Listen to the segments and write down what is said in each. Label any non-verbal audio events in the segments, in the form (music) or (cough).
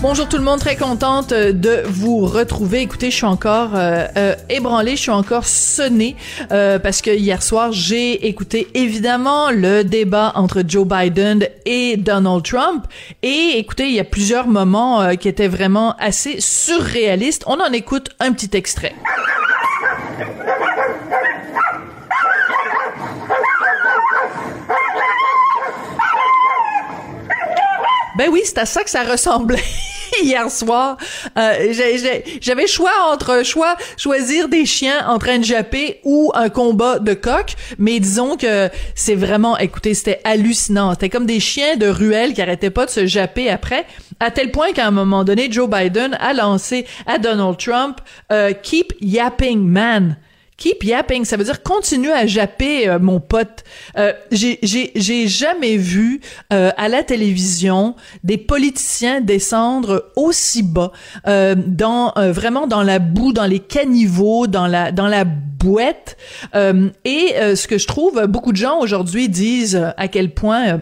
Bonjour tout le monde, très contente euh, de vous retrouver. Écoutez, je suis encore euh, euh, ébranlée, je suis encore sonnée euh, parce que hier soir, j'ai écouté évidemment le débat entre Joe Biden et Donald Trump. Et écoutez, il y a plusieurs moments qui étaient vraiment assez surréalistes. On en écoute un petit extrait. Ben oui, c'est à ça que ça ressemblait (laughs) (laughs) hier soir. Euh, J'avais choix entre choix choisir des chiens en train de japper ou un combat de coq, mais disons que c'est vraiment, écoutez, c'était hallucinant. C'était comme des chiens de ruelle qui arrêtaient pas de se japper après, à tel point qu'à un moment donné, Joe Biden a lancé à Donald Trump euh, Keep yapping, man ». Keep yapping, ça veut dire continue à japper, euh, mon pote. Euh, j'ai, jamais vu euh, à la télévision des politiciens descendre aussi bas, euh, dans euh, vraiment dans la boue, dans les caniveaux, dans la dans la bouette. Et ce que je trouve, beaucoup de gens aujourd'hui disent à quel point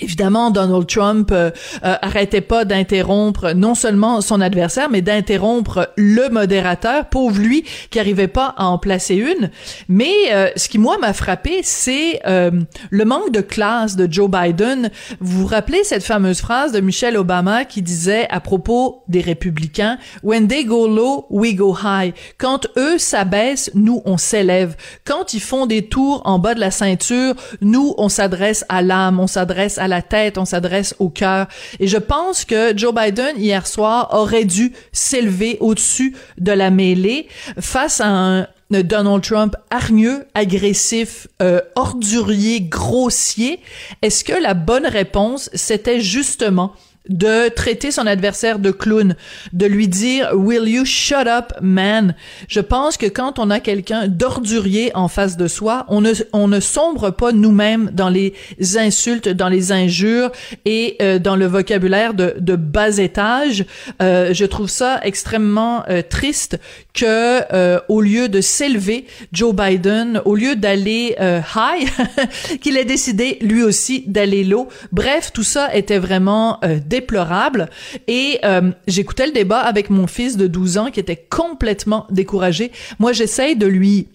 Évidemment, Donald Trump euh, euh, arrêtait pas d'interrompre non seulement son adversaire, mais d'interrompre le modérateur, pauvre lui, qui arrivait pas à en placer une. Mais euh, ce qui moi m'a frappé, c'est euh, le manque de classe de Joe Biden. Vous vous rappelez cette fameuse phrase de Michelle Obama qui disait à propos des républicains "When they go low, we go high." Quand eux s'abaissent, nous on s'élève. Quand ils font des tours en bas de la ceinture, nous on s'adresse à l'âme, on s'adresse à la tête, on s'adresse au cœur. Et je pense que Joe Biden hier soir aurait dû s'élever au-dessus de la mêlée face à un Donald Trump hargneux, agressif, euh, ordurier, grossier. Est-ce que la bonne réponse, c'était justement de traiter son adversaire de clown, de lui dire Will you shut up, man? Je pense que quand on a quelqu'un d'ordurier en face de soi, on ne, on ne sombre pas nous-mêmes dans les insultes, dans les injures et euh, dans le vocabulaire de, bas étage. Euh, je trouve ça extrêmement euh, triste que euh, au lieu de s'élever, Joe Biden, au lieu d'aller euh, high, (laughs) qu'il ait décidé lui aussi d'aller low. Bref, tout ça était vraiment euh, déplorable. Et j'écoutais le débat avec mon fils de 12 ans qui était complètement découragé. Moi, j'essaye de lui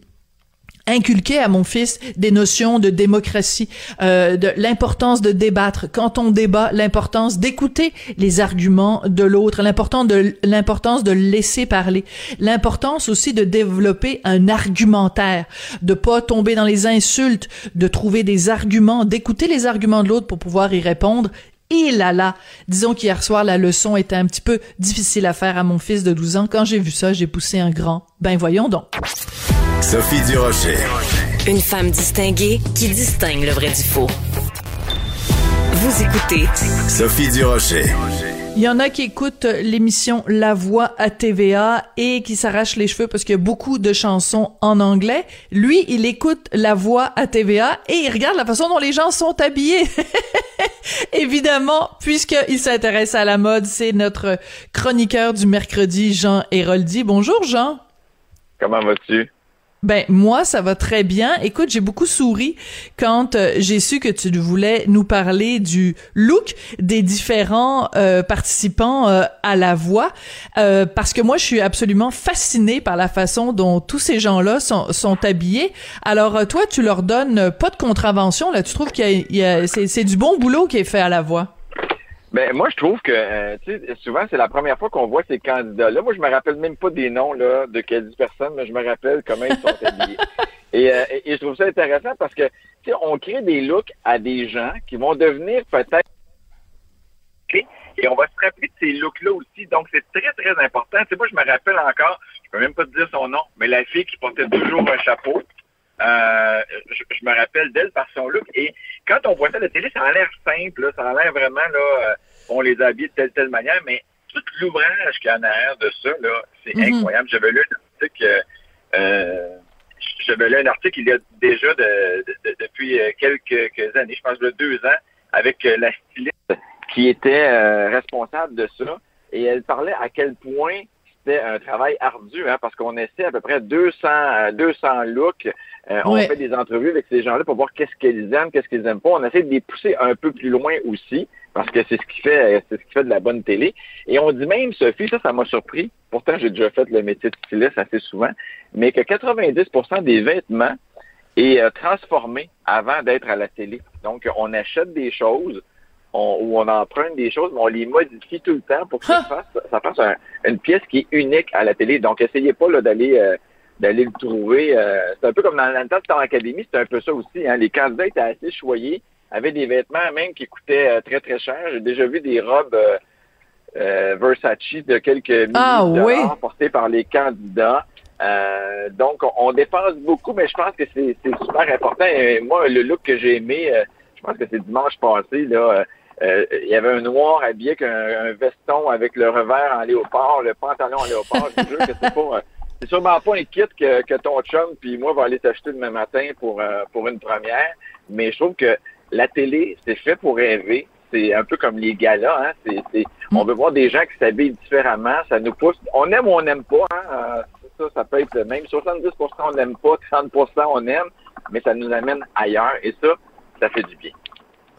inculquer à mon fils des notions de démocratie, euh, de l'importance de débattre. Quand on débat, l'importance d'écouter les arguments de l'autre, l'importance de l'importance de laisser parler, l'importance aussi de développer un argumentaire, de pas tomber dans les insultes, de trouver des arguments, d'écouter les arguments de l'autre pour pouvoir y répondre. Et là là, disons qu'hier soir la leçon était un petit peu difficile à faire à mon fils de 12 ans. Quand j'ai vu ça, j'ai poussé un grand. Ben voyons donc. Sophie Durocher. Une femme distinguée qui distingue le vrai du faux. Vous écoutez Sophie Durocher. Il y en a qui écoutent l'émission La Voix à TVA et qui s'arrachent les cheveux parce qu'il y a beaucoup de chansons en anglais. Lui, il écoute La Voix à TVA et il regarde la façon dont les gens sont habillés. (laughs) Évidemment, puisqu'il s'intéresse à la mode, c'est notre chroniqueur du mercredi, Jean Héroldi. Bonjour, Jean. Comment vas-tu? Ben moi ça va très bien. Écoute, j'ai beaucoup souri quand euh, j'ai su que tu voulais nous parler du look des différents euh, participants euh, à la voix parce que moi je suis absolument fascinée par la façon dont tous ces gens-là sont, sont habillés. Alors toi tu leur donnes pas de contravention là, tu trouves qu'il y a, c'est du bon boulot qui est fait à la voix. Ben moi je trouve que euh, tu sais souvent c'est la première fois qu'on voit ces candidats-là. Moi je me rappelle même pas des noms là de quelles personnes, mais je me rappelle comment ils sont habillés. (laughs) Et, euh, et, je trouve ça intéressant parce que tu sais on crée des looks à des gens qui vont devenir peut-être et on va se rappeler de ces looks-là aussi. Donc c'est très très important. Tu sais moi je me rappelle encore, je peux même pas te dire son nom, mais la fille qui portait toujours un chapeau. Euh, je, je me rappelle d'elle par son look. Et quand on voit ça à la télé, ça a l'air simple, là, ça a l'air vraiment, là, euh, on les habille de telle, telle manière, mais tout l'ouvrage qu'il y en a derrière de ça, là, c'est Mhm. incroyable. J'avais lu un article, euh, j'avais lu un article il y a déjà de, de- de- depuis euh, quelques, années, je pense de deux ans, avec euh, la styliste qui était euh, responsable de ça. Et elle parlait à quel point c'était un travail ardu, hein, parce qu'on essaie à peu près 200, 200 looks. On fait des entrevues avec ces gens-là pour voir qu'est-ce qu'ils aiment, qu'est-ce qu'ils aiment pas. On essaie de les pousser un peu plus loin aussi, parce que c'est ce qui fait, c'est ce qui fait de la bonne télé. Et on dit même, Sophie, ça, ça m'a surpris. Pourtant, j'ai déjà fait le métier de styliste assez souvent, mais que 90% des vêtements est euh, transformé avant d'être à la télé. Donc, on achète des choses on, ou on emprunte des choses, mais on les modifie tout le temps pour que ça fasse, ça fasse une pièce qui est unique à la télé. Donc, essayez pas d'aller euh, d'aller le trouver. Euh, c'est un peu comme dans, le temps de Star Academy, c'était un peu ça aussi. Hein. Les candidats étaient assez choyés, avaient des vêtements même qui coûtaient très, très cher. J'ai déjà vu des robes Versace de quelques milliers ah, de dollars portées par les candidats. Euh, donc, on, dépense beaucoup, mais je pense que c'est super important. Et moi, le look que j'ai aimé, euh, je pense que c'est dimanche passé, là, euh, il y avait un noir habillé avec un, veston avec le revers en léopard, le pantalon en léopard. je jure que c'est pas... c'est sûrement pas un kit que, que ton chum puis moi va aller t'acheter demain matin pour, pour une première. Mais je trouve que la télé, c'est fait pour rêver. C'est un peu comme les galas. Hein? C'est, on veut voir des gens qui s'habillent différemment. Ça nous pousse. On aime ou on n'aime pas. Hein? ça, ça peut être même 70% on n'aime pas, 30% on aime, mais ça nous amène ailleurs et ça, ça fait du bien.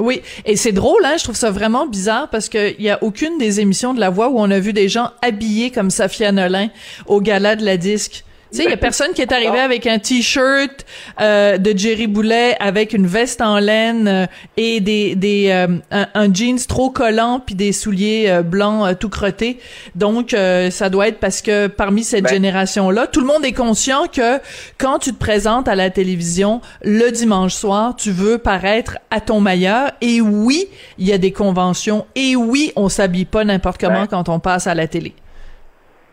Oui, et c'est drôle, hein, je trouve ça vraiment bizarre parce qu'il y a aucune des émissions de La Voix où on a vu des gens habillés comme Safia Nolin au gala de la disque. Tu sais, il y a personne qui est arrivé avec un t-shirt euh, de Jerry Boulet avec une veste en laine euh, et des des euh, un, jeans trop collant puis des souliers blancs tout crottés. Donc ça doit être parce que parmi cette ben génération là, tout le monde est conscient que quand tu te présentes à la télévision le dimanche soir, tu veux paraître à ton meilleur. Et oui, il y a des conventions. Et oui, on s'habille pas n'importe comment ben quand on passe à la télé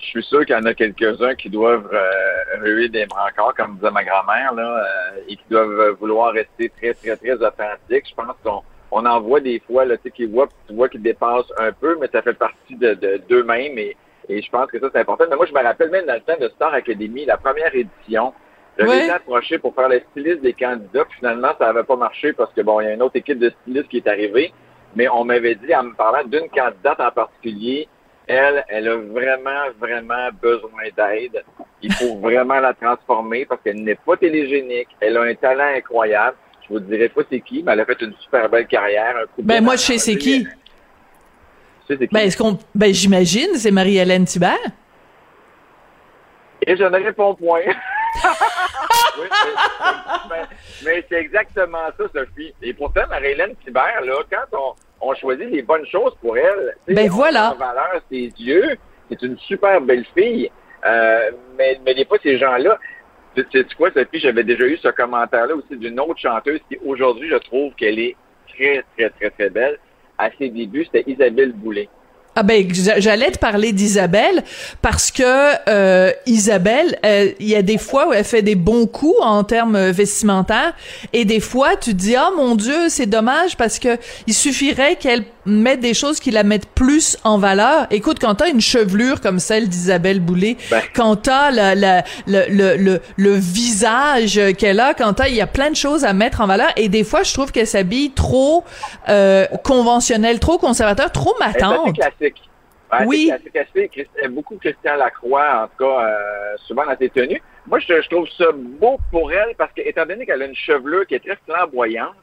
je suis sûr qu'il y en a quelques-uns qui doivent euh, ruer des brancards, comme disait ma grand-mère, là, euh, et qui doivent vouloir rester très, très, très authentiques. Je pense qu'on on en voit des fois, là, tu sais, qui voient, tu vois qu'ils dépassent un peu, mais ça fait partie de, d'eux-mêmes et, et je pense que ça, c'est important. Mais moi, je me rappelle même dans le temps de Star Academy, la première édition, j'avais été approché pour faire le styliste des candidats, puis finalement, ça n'avait pas marché parce que, bon, il y a une autre équipe de stylistes qui est arrivée, mais on m'avait dit, en me parlant d'une candidate en particulier, elle, elle a vraiment, vraiment besoin d'aide. Il faut (laughs) vraiment la transformer parce qu'elle n'est pas télégénique. Elle a un talent incroyable. Je vous dirai pas c'est qui, mais elle a fait une super belle carrière. ben, moi, je sais c'est qui. Ben, est-ce qu'on, ben, j'imagine, c'est Marie-Hélène Thibert. Et je ne réponds point. (laughs) mais, c'est exactement ça, Sophie. Et pourtant, Marie-Hélène Thibert, là, quand on, on choisit les bonnes choses pour elle. ben voilà. Valeur ses yeux. C'est une super belle fille. Euh, mais, mais des fois, ces gens-là, tu sais quoi, Sophie, j'avais déjà eu ce commentaire-là aussi d'une autre chanteuse qui, aujourd'hui, je trouve qu'elle est très, très, très, très belle. À ses débuts, c'était Isabelle Boulay. Ah ben j'allais te parler d'Isabelle parce que euh, Isabelle, euh, il y a des fois où elle fait des bons coups en termes vestimentaires et des fois tu dis ah mon Dieu c'est dommage parce que il suffirait qu'elle mette des choses qui la mettent plus en valeur. Écoute quand t'as une chevelure comme celle d'Isabelle Boulay, ben. quand t'as le, le, le, le visage qu'elle a, quand t'as il y a plein de choses à mettre en valeur et des fois je trouve qu'elle s'habille trop euh, conventionnelle, trop conservateur, trop matante oui. C'est euh, beaucoup Christian Lacroix, en tout cas, euh, souvent dans ses tenues. Moi, je, trouve ça beau pour elle parce que, étant donné qu'elle a une chevelure qui est très flamboyante,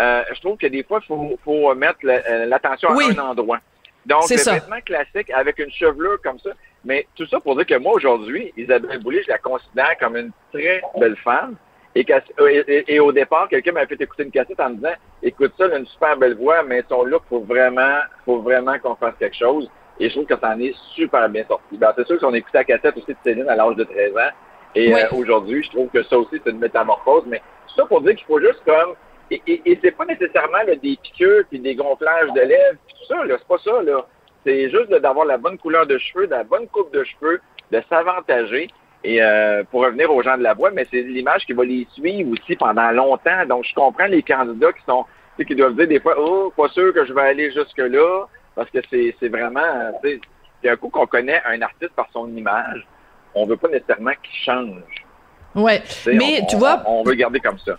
euh, je trouve que des fois, il faut, faut mettre l'attention à un endroit. Donc, le vêtement classique avec une chevelure comme ça. Mais tout ça pour dire que moi, aujourd'hui, Isabelle Boulay, je la considère comme une très belle femme. Et, et, au départ, quelqu'un m'a fait écouter une cassette en me disant Écoute ça, elle a une super belle voix, mais son look, faut vraiment, faut vraiment qu'on fasse quelque chose. Et je trouve que ça en est super bien sorti. Ben, c'est sûr qu'on écouté la cassette aussi de Céline à l'âge de 13 ans. Et euh, aujourd'hui, je trouve que ça aussi, c'est une métamorphose. Mais tout ça pour dire qu'il faut juste comme... Et, et, c'est pas nécessairement des piqûres puis des gonflages de lèvres puis tout ça. là C'est pas ça. là. C'est juste d'avoir la bonne couleur de cheveux, la bonne coupe de cheveux, de s'avantager. Et euh, pour revenir aux gens de la voix, mais c'est l'image qui va les suivre aussi pendant longtemps. Donc, je comprends les candidats qui sont qui doivent dire des fois, oh, pas sûr que je vais aller jusque-là. Parce que c'est vraiment, c'est un coup qu'on connaît un artiste par son image, on veut pas nécessairement qu'il change. Ouais, mais tu vois, on, veut garder comme ça.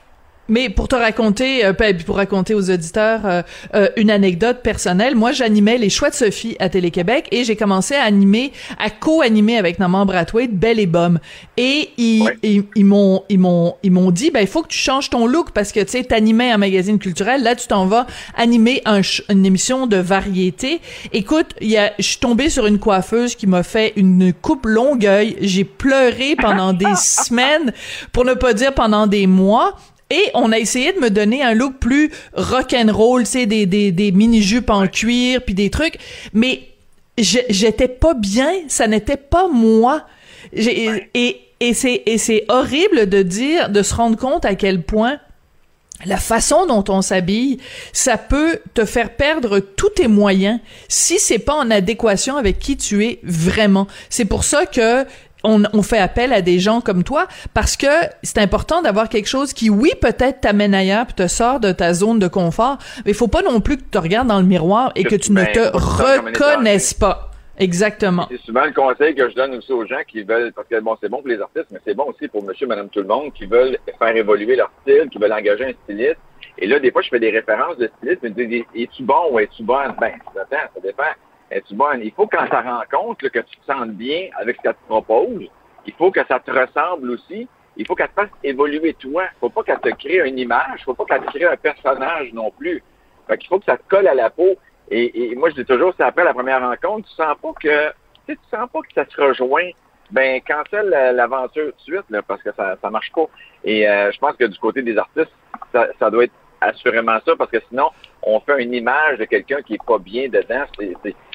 Mais pour te raconter, euh, pour raconter aux auditeurs euh, euh, une anecdote personnelle, moi j'animais les choix de Sophie à Télé-Québec et j'ai commencé à animer, à co-animer avec Norman Brathwaite Belle et Bum. Et ils, ils, m'ont ils m'ont ils m'ont dit ben il faut que tu changes ton look parce que tu sais t'animais un magazine culturel, là tu t'en vas animer un, une émission de variété. Écoute, il y a je suis tombée sur une coiffeuse qui m'a fait une coupe longueuil, j'ai pleuré pendant (laughs) des semaines pour ne pas dire pendant des mois et on a essayé de me donner un look plus rock and roll, tu sais, des, des, des mini-jupes en cuir, puis des trucs. Mais j'étais pas bien, ça n'était pas moi. Et, et c'est et c'est horrible de dire, de se rendre compte à quel point la façon dont on s'habille, ça peut te faire perdre tous tes moyens si c'est pas en adéquation avec qui tu es vraiment. C'est pour ça que on, fait appel à des gens comme toi parce que c'est important d'avoir quelque chose qui, oui, peut-être t'amène ailleurs puis te sort de ta zone de confort, mais il faut pas non plus que tu te regardes dans le miroir et que, tu ne te reconnaisses pas. Exactement. C'est souvent le conseil que je donne aussi aux gens qui veulent, parce que bon, c'est bon pour les artistes, mais c'est bon aussi pour monsieur, madame, tout le monde, qui veulent faire évoluer leur style, qui veulent engager un styliste. Et là, des fois, je fais des références de styliste, mais dis, es-tu bon ou es-tu bonne? Ben, ça dépend es-tu? Il faut quand ça rencontre que tu te sentes bien avec ce qu'elle te propose. Il faut que ça te ressemble aussi. Il faut qu'elle te fasse évoluer toi. Il faut pas qu'elle te crée une image. Il faut pas qu'elle te crée un personnage non plus. Fait qu'il faut que ça te colle à la peau. Et, moi, je dis toujours, c'est après la première rencontre, tu sens pas que, tu sens pas que ça se rejoint. Ben, cancelle l'aventure de suite, parce que ça, ça marche pas. Et euh, je pense que du côté des artistes, ça doit être assurément ça, parce que sinon, on fait une image de quelqu'un qui est pas bien dedans.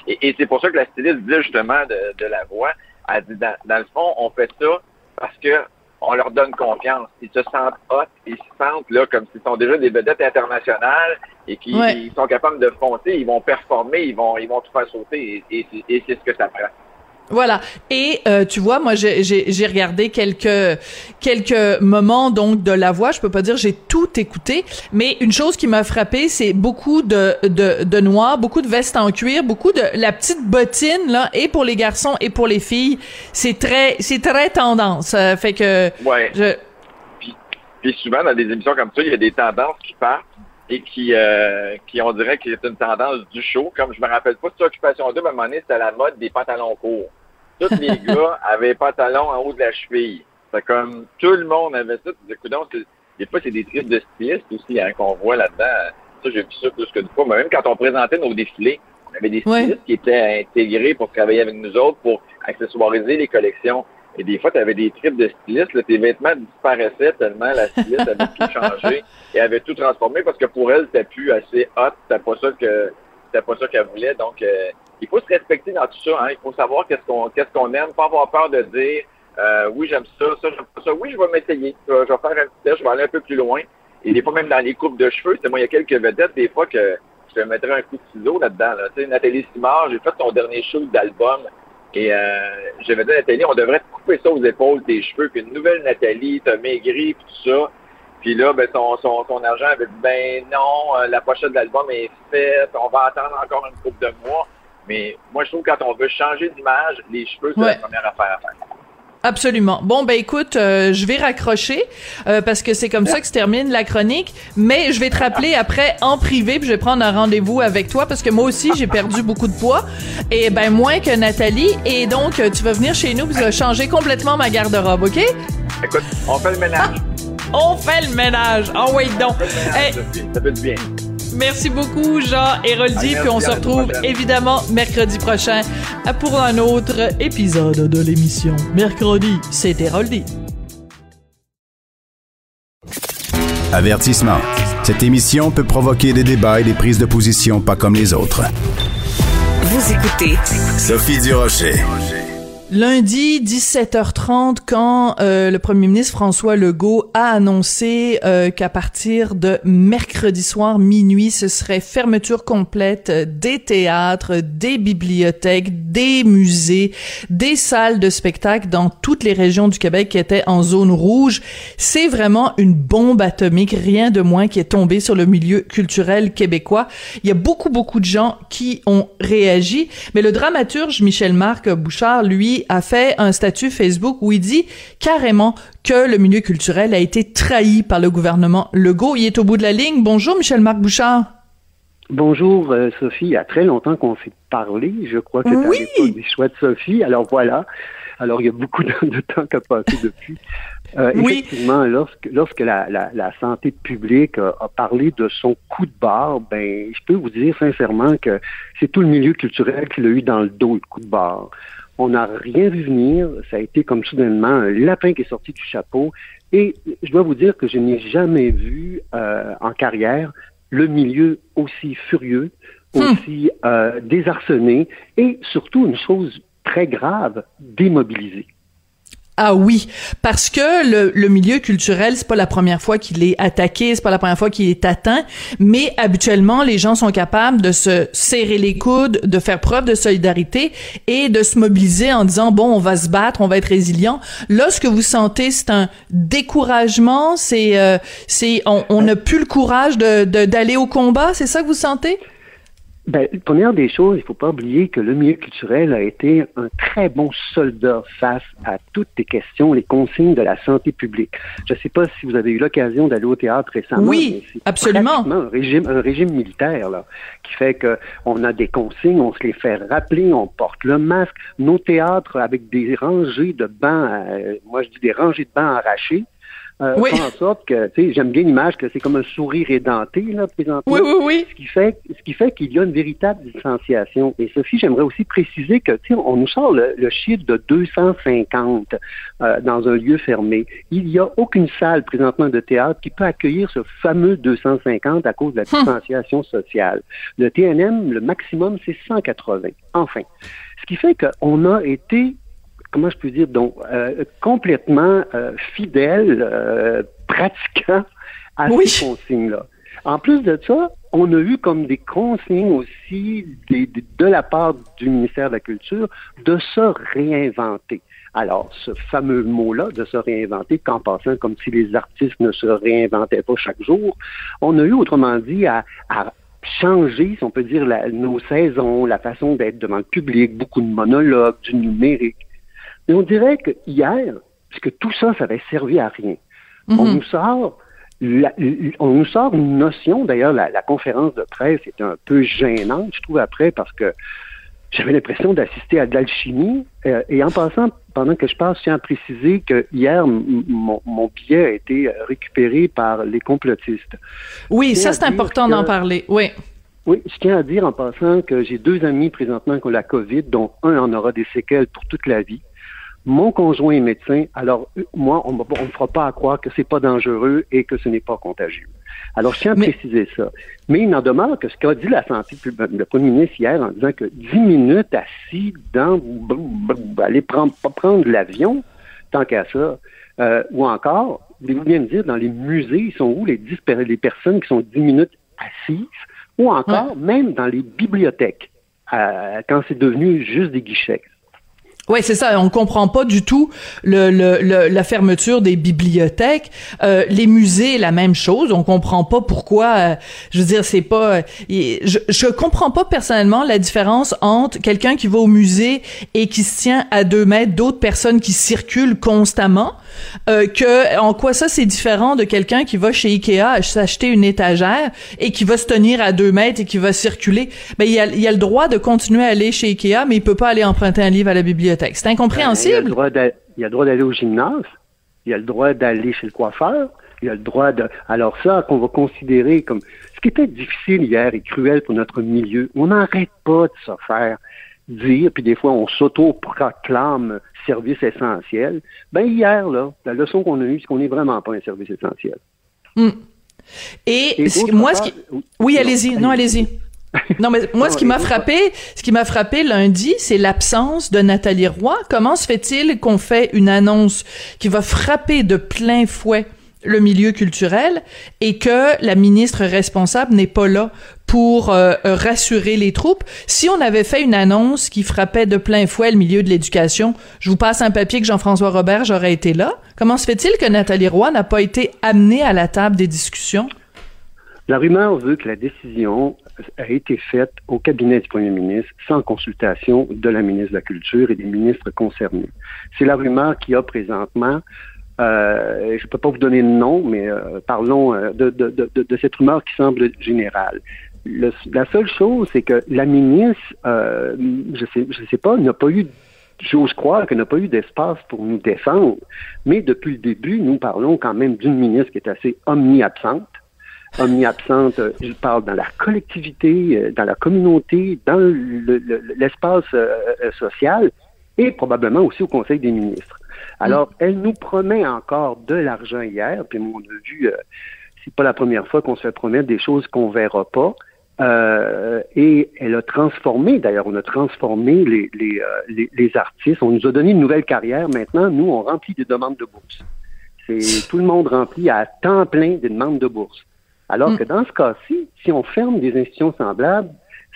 et, c'est pour ça que la styliste dit justement de, la voix, elle dit, dans, le fond, on fait ça parce que on leur donne confiance. Ils se sentent hot, ils se sentent là comme s'ils sont déjà des vedettes internationales et qu'ils sont capables de foncer, ils vont performer, ils vont, ils vont tout faire sauter et, et c'est ce que ça prend. Voilà. Et euh, tu vois, moi, j'ai regardé quelques quelques moments donc de la voix. Je peux pas dire j'ai tout écouté, mais une chose qui m'a frappé, c'est beaucoup de, de de noir, beaucoup de vestes en cuir, beaucoup de la petite bottine là, et pour les garçons et pour les filles. C'est très c'est très tendance. Ça fait que. Ouais. Je... Puis, souvent dans des émissions comme ça, il y a des tendances qui partent et qui, euh, qui on dirait qu'il est une tendance du show. Comme je me rappelle pas de Occupation 2, à un moment donné, c'était la mode des pantalons courts. Tous les (laughs) gars avaient pantalons en haut de la cheville. C'est comme tout le monde avait ça. des fois, c'est des trips de stylistes aussi hein, qu'on voit là-dedans. Ça, j'ai vu ça plus que du fois. Mais même quand on présentait nos défilés, on avait des stylistes qui étaient intégrés pour travailler avec nous autres, pour accessoiriser les collections. Et des fois, tu avais des tripes de stylistes. tes vêtements disparaissaient tellement la styliste avait tout changé et avait tout transformé parce que pour elle, c'était plus assez hot. C'était pas ça que c'était pas ça qu'elle voulait. Donc, euh, il faut se respecter dans tout ça. Hein. Il faut savoir qu'est-ce qu'on qu'est-ce qu'on aime, pas avoir peur de dire euh, oui, j'aime ça, ça, j'aime pas ça. Oui, je vais m'essayer. Je vais faire un petit test, je vais aller un peu plus loin. Et des fois, même dans les coupes de cheveux, c'est moi, il y a quelques vedettes, des fois, que je te mettrais un coup de ciseau là-dedans. Là. Nathalie Simard, j'ai fait ton dernier shoot d'album. Et euh, j'avais dit à Nathalie, on devrait te couper ça aux épaules, tes cheveux, puis une nouvelle Nathalie, t'as maigri, puis tout ça. Puis là, ben, son, son, son argent avait dit, ben non, euh, la pochette de l'album est faite, on va attendre encore une couple de mois. Mais moi, je trouve que quand on veut changer d'image, les cheveux, c'est la première affaire à faire. Absolument. Bon, ben écoute, euh, je vais raccrocher euh, parce que c'est comme ça que se termine la chronique. Mais je vais te rappeler après en privé, puis je vais prendre un rendez-vous avec toi parce que moi aussi j'ai perdu beaucoup de poids et ben moins que Nathalie. Et donc tu vas venir chez nous, puis tu vas changer complètement ma garde-robe, ok? Écoute, on fait le ménage. on fait le ménage. Oh wait donc. Ça fait du bien. Merci beaucoup, Jean Héroldi. Puis on se retrouve évidemment mercredi prochain pour un autre épisode de l'émission. Mercredi, c'est Héroldi. Avertissement. Cette émission peut provoquer des débats et des prises de position pas comme les autres. Vous écoutez Sophie Durocher. Lundi 17h30, quand euh, le premier ministre François Legault a annoncé euh, qu'à partir de mercredi soir minuit, ce serait fermeture complète des théâtres, des bibliothèques, des musées, des salles de spectacle dans toutes les régions du Québec qui étaient en zone rouge, c'est vraiment une bombe atomique, rien de moins qui est tombé sur le milieu culturel québécois. Il y a beaucoup beaucoup de gens qui ont réagi, mais le dramaturge Michel Marc Bouchard, lui, qui a fait un statut Facebook où il dit carrément que le milieu culturel a été trahi par le gouvernement Legault. Il est au bout de la ligne. Bonjour, Michel-Marc Bouchard. Bonjour euh, Sophie, il y a très longtemps qu'on s'est parlé, je crois que oui. tu des choix de Sophie, alors voilà. Alors il y a beaucoup de, temps qui a passé depuis. Euh, oui. Effectivement, lorsque, lorsque la, la, la santé publique a, a, parlé de son coup de barre, ben je peux vous dire sincèrement que c'est tout le milieu culturel qui l'a eu dans le dos, le coup de barre. On n'a rien vu venir, ça a été comme soudainement un lapin qui est sorti du chapeau. Et je dois vous dire que je n'ai jamais vu euh, en carrière le milieu aussi furieux, aussi euh, désarçonné et surtout une chose très grave, démobilisé. Ah oui, parce que le, le milieu culturel, c'est pas la première fois qu'il est attaqué, c'est pas la première fois qu'il est atteint, mais habituellement, les gens sont capables de se serrer les coudes, de faire preuve de solidarité et de se mobiliser en disant bon, on va se battre, on va être résilient. Là, ce que vous sentez, c'est un découragement, c'est euh, c'est on n'a plus le courage de d'aller au combat, c'est ça que vous sentez? Ben, première des choses, il faut pas oublier que le milieu culturel a été un très bon soldat face à toutes les questions, les consignes de la santé publique. Je ne sais pas si vous avez eu l'occasion d'aller au théâtre récemment. Oui, absolument. Un régime, un régime militaire là, qui fait que on a des consignes, on se les fait rappeler, on porte le masque. Nos théâtres avec des rangées de bancs, euh, moi je dis des rangées de bancs arrachés. Euh, oui. en sorte que, tu sais, j'aime bien l'image que c'est comme un sourire édenté, là, présentement. Oui, oui, oui. Ce qui fait, ce qui fait qu'il y a une véritable distanciation. Et Sophie, j'aimerais aussi préciser que, tu sais, on nous sort le, le chiffre de 250 euh, dans un lieu fermé. Il n'y a aucune salle présentement de théâtre qui peut accueillir ce fameux 250 à cause de la distanciation sociale. Le TNM, le maximum, c'est 180. Enfin. Ce qui fait qu'on a été comment je peux dire, donc euh, complètement euh, fidèle, euh, pratiquant à Oui. ces consignes-là. En plus de ça, on a eu comme des consignes aussi des- des- de la part du ministère de la Culture de se réinventer. Alors, ce fameux mot-là, de se réinventer, qu'en passant comme si les artistes ne se réinventaient pas chaque jour, on a eu, autrement dit, à, à changer, si on peut dire, la- nos saisons, la façon d'être devant le public, beaucoup de monologues, du numérique. Mais on dirait que hier, puisque tout ça, ça avait servi à rien, on nous sort la- on nous sort une notion, d'ailleurs, la, la conférence de presse était un peu gênante, je trouve, après, parce que j'avais l'impression d'assister à de l'alchimie. Euh, et en passant, pendant que je passe, je tiens à préciser que hier, mon, mon billet a été euh, récupéré par les complotistes. Oui, ça c'est important d'en parler. Oui. Oui, je tiens à dire en passant que j'ai deux amis présentement qui ont la COVID, dont un en aura des séquelles pour toute la vie. Mon conjoint est médecin, alors euh, moi, on ne me fera pas à croire que c'est pas dangereux et que ce n'est pas contagieux. Alors, je tiens à Mais- préciser ça. Mais il n'en demeure que ce qu'a dit la santé publique, le premier ministre hier en disant que 10 minutes assis dans, aller prendre, pas prendre l'avion, tant qu'à ça, euh, ou encore, voulez-vous bien me dire, dans les musées, ils sont où les, 10 per- les personnes qui sont 10 minutes assises, ou encore, même dans les bibliothèques, euh, quand c'est devenu juste des guichets. Oui, c'est ça. On comprend pas du tout le, le, le- la fermeture des bibliothèques, Euh, les musées, la même chose. On comprend pas pourquoi. euh, je veux dire, c'est pas. euh, je, je comprends pas personnellement la différence entre quelqu'un qui va au musée et qui se tient à deux mètres d'autres personnes qui circulent constamment. Euh, que en quoi ça c'est différent de quelqu'un qui va chez Ikea s'acheter une étagère et qui va se tenir à deux mètres et qui va circuler? Ben il a, il a le droit de continuer à aller chez Ikea, mais il peut pas aller emprunter un livre à la bibliothèque. C'est le incompréhensible. il a le droit d'aller au gymnase, il a le droit d'aller chez le coiffeur, il a le droit de... Alors ça, qu'on va considérer comme... Ce qui était difficile hier et cruel pour notre milieu, on n'arrête pas de se faire dire, puis des fois on s'auto-proclame service essentiel. Ben hier, là, la leçon qu'on a eue, c'est qu'on n'est vraiment pas un service essentiel. Et, Et ce- moi, ce qui... oui, allez-y. Non, allez-y. Non, mais moi, ce qui m'a frappé, ce qui m'a frappé lundi, c'est l'absence de Nathalie Roy. Comment se fait-il qu'on fait une annonce qui va frapper de plein fouet le milieu culturel et que la ministre responsable n'est pas là pour euh, euh, rassurer les troupes. Si on avait fait une annonce qui frappait de plein fouet le milieu de l'éducation, je vous passe un papier que Jean-François Robert j'aurais été là. Comment se fait-il que Nathalie Roy n'a pas été amenée à la table des discussions? La rumeur veut que la décision a été faite au cabinet du premier ministre sans consultation de la ministre de la Culture et des ministres concernés. C'est la rumeur qui a présentement euh, je ne peux pas vous donner de nom, mais parlons de, cette rumeur qui semble générale. Le, la seule chose, c'est que la ministre, euh, je sais, je sais pas, n'a pas eu, j'ose croire qu'elle n'a pas eu d'espace pour nous défendre. Mais depuis le début, nous parlons quand même d'une ministre qui est assez omniabsente. Omniabsente, je parle dans la collectivité, dans la communauté, dans l'espace social et probablement aussi au Conseil des ministres. Alors, elle nous promet encore de l'argent hier, puis on a vu, euh, c'est pas la première fois qu'on se fait promettre des choses qu'on verra pas. Euh, et elle a transformé, d'ailleurs, on a transformé les, les, euh, les, les, artistes. On nous a donné une nouvelle carrière. Maintenant, nous, on remplit des demandes de bourse. C'est (laughs) tout le monde remplit à temps plein des demandes de bourse. Alors mm. que dans ce cas-ci, si on ferme des institutions semblables,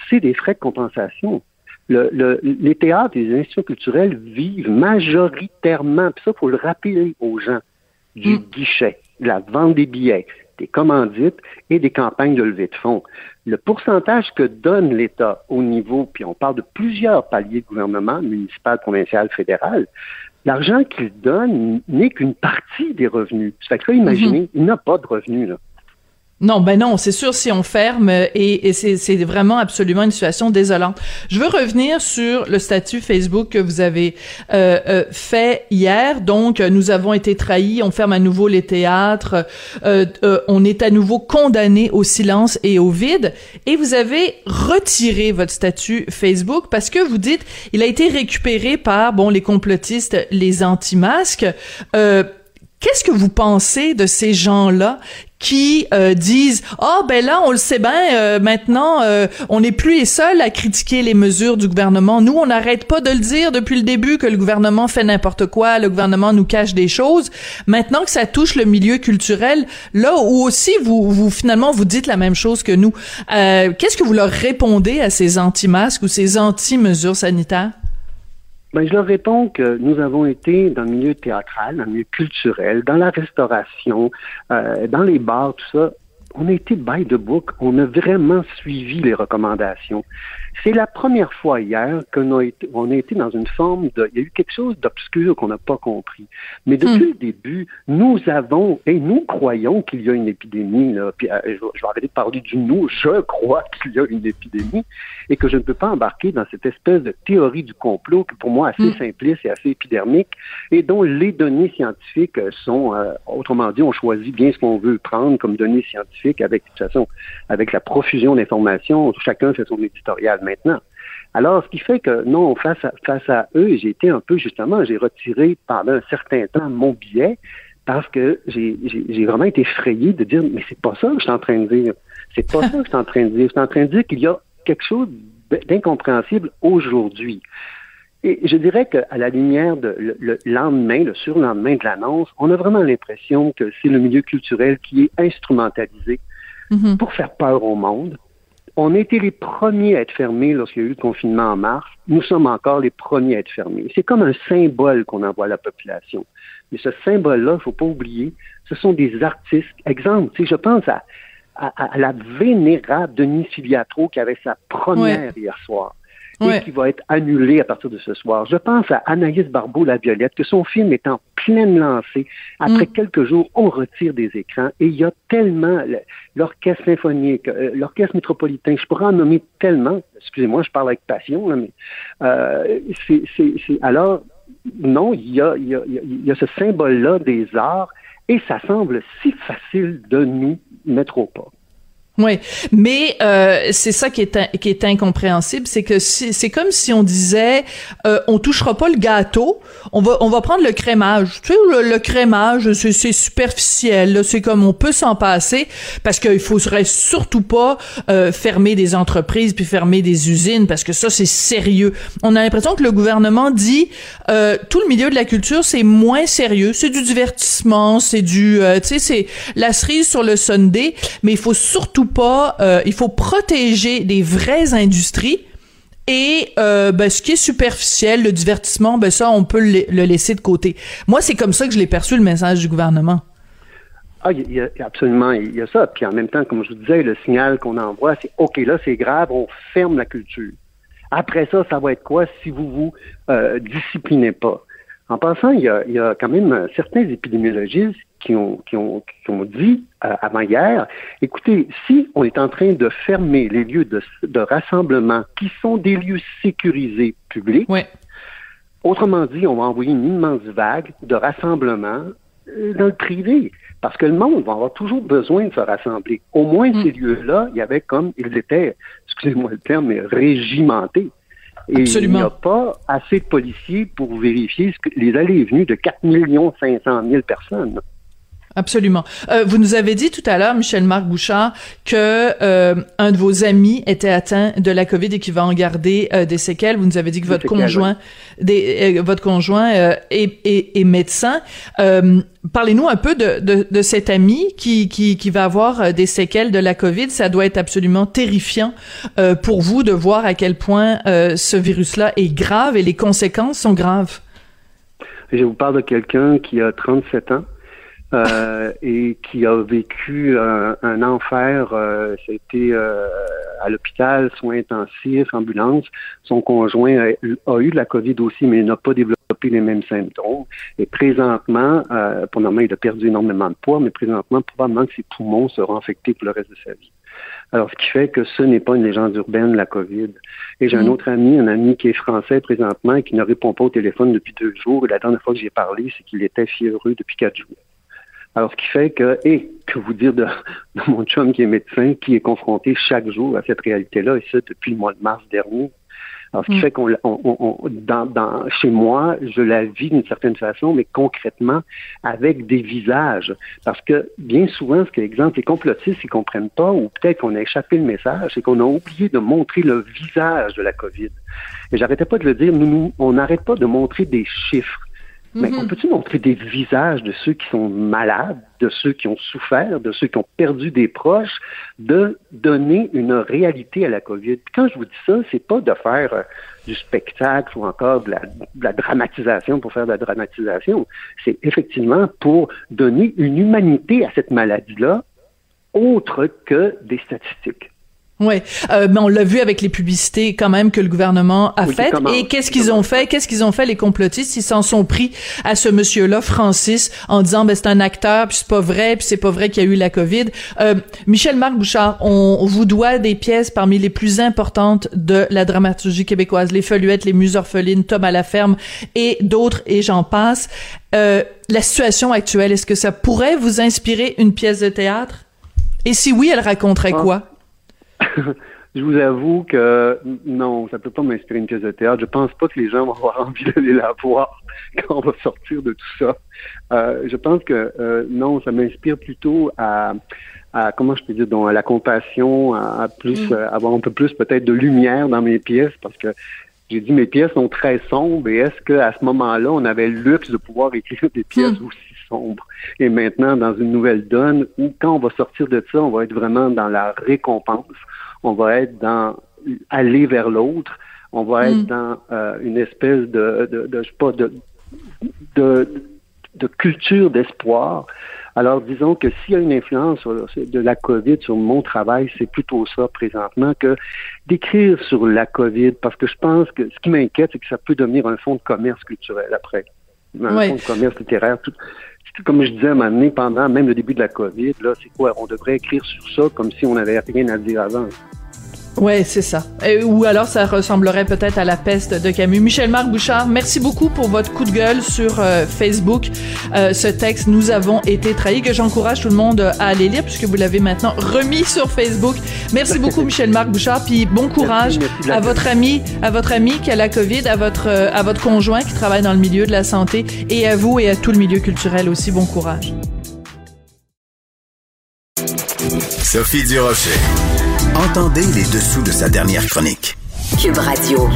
c'est des frais de compensation le, les théâtres et les institutions culturelles vivent majoritairement, puis ça, il faut le rappeler aux gens, du mm. guichet, de la vente des billets, des commandites et des campagnes de levée de fonds. Le pourcentage que donne l'État au niveau, puis on parle de plusieurs paliers de gouvernement, municipal, provincial, fédéral, l'argent qu'il donne n'est qu'une partie des revenus. Ça fait que là, imaginez, mm-hmm. il n'a pas de revenus. Là. Non, ben non, c'est sûr si on ferme et, et c'est vraiment absolument une situation désolante. Je veux revenir sur le statut Facebook que vous avez euh, euh, fait hier. Donc, nous avons été trahis, on ferme à nouveau les théâtres, euh, euh on est à nouveau condamné au silence et au vide. Et vous avez retiré votre statut Facebook parce que vous dites il a été récupéré par bon les complotistes, les anti-masques. Euh, Qu'est-ce que vous pensez de ces gens-là qui euh, disent ah ben là on le sait bien euh, maintenant euh, on n'est plus les seuls à critiquer les mesures du gouvernement. Nous on n'arrête pas de le dire depuis le début que le gouvernement fait n'importe quoi le gouvernement nous cache des choses. Maintenant que ça touche le milieu culturel là où aussi vous vous finalement vous dites la même chose que nous. Qu'est-ce que vous leur répondez à ces anti-masques ou ces anti-mesures sanitaires ben, je leur réponds que nous avons été dans le milieu théâtral, dans le milieu culturel, dans la restauration, euh, dans les bars, tout ça. On a été by the book. On a vraiment suivi les recommandations. C'est la première fois hier qu'on a été, on a été dans une forme de, il y a eu quelque chose d'obscur qu'on n'a pas compris. Mais depuis hmm. le début, nous avons et nous croyons qu'il y a une épidémie. Là. Puis, euh, je, vais arrêter de parler du nous. Je crois qu'il y a une épidémie et que je ne peux pas embarquer dans cette espèce de théorie du complot qui, pour moi, assez hmm. simpliste et assez épidermique et dont les données scientifiques sont, euh, autrement dit, on choisit bien ce qu'on veut prendre comme données scientifiques avec, de toute façon, avec la profusion d'informations. Chacun fait son éditorial maintenant. Alors, ce qui fait que, non, face à, face à eux, j'ai été un peu, justement, j'ai retiré pendant un certain temps mon billet parce que j'ai vraiment été effrayé de dire, mais c'est pas ça que je suis en train de dire. C'est pas ça que je suis en train de dire. Je suis en train de dire qu'il y a quelque chose d'incompréhensible aujourd'hui. Et je dirais qu'à la lumière de le, lendemain, le surlendemain de l'annonce, on a vraiment l'impression que c'est le milieu culturel qui est instrumentalisé mm-hmm. pour faire peur au monde, on a été les premiers à être fermés lorsqu'il y a eu le confinement en mars. Nous sommes encore les premiers à être fermés. C'est comme un symbole qu'on envoie à la population. Mais ce symbole-là, il ne faut pas oublier, ce sont des artistes. Exemple, je pense à, à, la vénérable Denis Filiatro qui avait sa première hier soir et qui va être annulé à partir de ce soir. Je pense à Anaïs Barbeau, La Violette, que son film est en pleine lancée. Après mm. quelques jours, on retire des écrans et il y a tellement l'orchestre symphonique, euh, l'orchestre métropolitain, je pourrais en nommer tellement, excusez-moi, je parle avec passion, mais euh, c'est, alors, non, il y a, il y a, il y a ce symbole-là des arts et ça semble si facile de nous mettre au pas. Oui, mais euh, c'est ça qui est qui est incompréhensible, c'est que c'est comme si on disait euh, on touchera pas le gâteau, on va on va prendre le crémage. Tu sais le, crémage c'est superficiel, c'est comme on peut s'en passer parce qu'il faudrait surtout pas euh, fermer des entreprises puis fermer des usines parce que ça c'est sérieux. On a l'impression que le gouvernement dit euh, tout le milieu de la culture c'est moins sérieux, c'est du divertissement, c'est du euh, tu sais c'est la cerise sur le Sunday, mais il faut surtout pas, euh, il faut protéger des vraies industries. Et euh, ben, ce qui est superficiel, le divertissement, ben ça, on peut le, laisser de côté. Moi, c'est comme ça que je l'ai perçu le message du gouvernement. Ah, absolument, il y a ça. Puis en même temps, comme je vous disais, le signal qu'on envoie, c'est OK, là, c'est grave, on ferme la culture. Après ça, ça va être quoi si vous vous euh, disciplinez pas? En passant, il y, il y a quand même certains épidémiologistes qui ont, qui ont, qui ont dit euh, avant-hier, écoutez, si on est en train de fermer les lieux de, de rassemblement qui sont des lieux sécurisés publics, autrement dit, on va envoyer une immense vague de rassemblement euh, dans le privé. Parce que le monde va avoir toujours besoin de se rassembler. Au moins, mm. ces lieux-là, il y avait comme, ils étaient, excusez-moi le terme, mais régimentés. Et il n'y a pas assez de policiers pour vérifier les allées et venues de 4 500 000 personnes. Absolument. Euh, vous nous avez dit tout à l'heure, Michel-Marc Bouchard, que euh, un de vos amis était atteint de la COVID et qu'il va en garder euh, des séquelles. Vous nous avez dit que votre conjoint, des, votre conjoint est, est, médecin. Parlez-nous un peu de, de, de, cet ami qui, qui, qui va avoir des séquelles de la COVID. Ça doit être absolument terrifiant pour vous de voir à quel point ce virus-là est grave et les conséquences sont graves. Je vous parle de quelqu'un qui a 37 ans euh, et qui a vécu un, enfer. Euh, C'était euh, à l'hôpital, soins intensifs, ambulance. Son conjoint a, eu de la COVID aussi, mais il n'a pas développé les mêmes symptômes. Et présentement, euh, pour le moment, il a perdu énormément de poids, mais présentement, probablement que ses poumons seront infectés pour le reste de sa vie. Alors, ce qui fait que ce n'est pas une légende urbaine, la COVID. Et j'ai un mm. autre ami, un ami qui est français présentement et qui ne répond pas au téléphone depuis deux jours. Et la dernière fois que j'ai parlé, c'est qu'il était fiévreux depuis quatre jours. Alors, ce qui fait que, et que vous dire (laughs) de, mon chum qui est médecin, qui est confronté chaque jour à cette réalité-là, et ça depuis le mois de mars dernier. Alors, ce qui mm. fait qu'on, dans, dans, chez moi, je la vis d'une certaine façon, mais concrètement avec des visages. Parce que bien souvent, ce que exemple, les complotistes, ils comprennent pas, ou peut-être qu'on a échappé le message, c'est qu'on a oublié de montrer le visage de la COVID. Et j'arrêtais pas de le dire, nous, nous on n'arrête pas de montrer des chiffres. Mais on mhm. peut-tu montrer des visages de ceux qui sont malades, de ceux qui ont souffert, de ceux qui ont perdu des proches, de donner une réalité à la COVID? Puis quand je vous dis ça, c'est pas de faire euh, du spectacle ou encore de la, de la, dramatisation pour faire de la dramatisation. C'est effectivement pour donner une humanité à cette maladie-là, autre que des statistiques. Oui, euh, mais on l'a vu avec les publicités quand même que le gouvernement a faites. Et qu'est-ce qu'ils ont fait? Qu'est-ce qu'ils ont fait les complotistes? Ils s'en sont pris à ce monsieur-là, Francis, en disant ben c'est un acteur, puis c'est pas vrai, puis c'est pas vrai qu'il y a eu la Covid. Euh, Michel Marc Bouchard, on, vous doit des pièces parmi les plus importantes de la dramaturgie québécoise, les Feuillettes, les Muses orphelines, Tom à la ferme et d'autres, et j'en passe. Euh, la situation actuelle, est-ce que ça pourrait vous inspirer une pièce de théâtre? Et si oui, elle raconterait ah. quoi? (laughs) je vous avoue que non, ça peut pas m'inspirer une pièce de théâtre. Je pense pas que les gens vont avoir (laughs) envie d'aller la voir quand on va sortir de tout ça. Euh, je pense que euh, non, ça m'inspire plutôt à, à, comment je peux dire, donc, à la compassion, à, plus, mm. euh, avoir un peu plus peut-être de lumière dans mes pièces, parce que j'ai dit mes pièces sont très sombres. Et est-ce qu'à ce, moment-là, on avait le luxe de pouvoir écrire des pièces mm. aussi Et maintenant, dans une nouvelle donne où quand on va sortir de ça, on va être vraiment dans la récompense on va être dans aller vers l'autre, on va être mm. dans euh, une espèce de, de, de, je sais pas, de, de, de culture d'espoir. Alors, disons que s'il y a une influence de la COVID sur mon travail, c'est plutôt ça présentement que d'écrire sur la COVID, parce que je pense que ce qui m'inquiète, c'est que ça peut devenir un fonds de commerce culturel après. Un fonds de commerce littéraire. Tout, comme je disais à un moment pendant même le début de la COVID, là, c'est quoi? On devrait écrire sur ça comme si on n'avait rien à dire avant. Ouais, c'est ça. ou alors ça ressemblerait peut-être à la peste de Camus. Michel Marc Bouchard, merci beaucoup pour votre coup de gueule sur euh, Facebook. Euh, ce texte, nous avons été trahis, que j'encourage tout le monde à aller lire puisque vous l'avez maintenant remis sur Facebook. Merci (laughs) beaucoup Michel Marc Bouchard, puis bon courage à votre ami, à votre ami qui a la Covid, à votre euh, à votre conjoint qui travaille dans le milieu de la santé et à vous et à tout le milieu culturel aussi. Bon courage. Sophie Durocher. Entendez les dessous de sa dernière chronique. Cube Radio.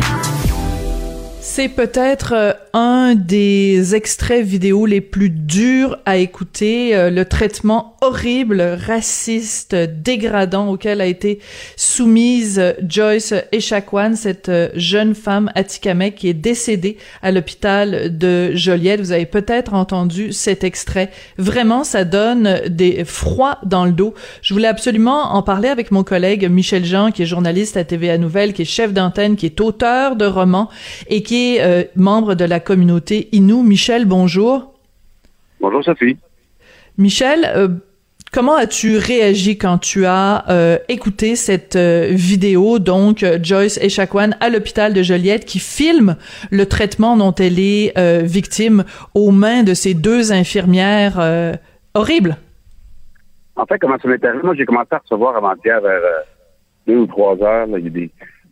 C'est peut-être euh, un des extraits vidéo les plus durs à écouter, euh, le traitement horrible, raciste, dégradant auquel a été soumise Joyce Echaquan, cette euh, jeune femme atikamekw qui est décédée à l'hôpital de Joliette. Vous avez peut-être entendu cet extrait. Vraiment, ça donne des froids dans le dos. Je voulais absolument en parler avec mon collègue Michel Jean, qui est journaliste à TVA Nouvelle, qui est chef d'antenne, qui est auteur de romans et qui euh, membre de la communauté Inou. Michel, bonjour. Bonjour Sophie. Michel, euh, comment as-tu réagi quand tu as euh, écouté cette vidéo, donc Joyce Echaquan à l'hôpital de Joliette qui filme le traitement dont elle est victime aux mains de ces deux infirmières horribles? En fait, comment ça m'est arrivé? Moi, j'ai commencé à recevoir avant-hier vers deux ou trois heures. il y a des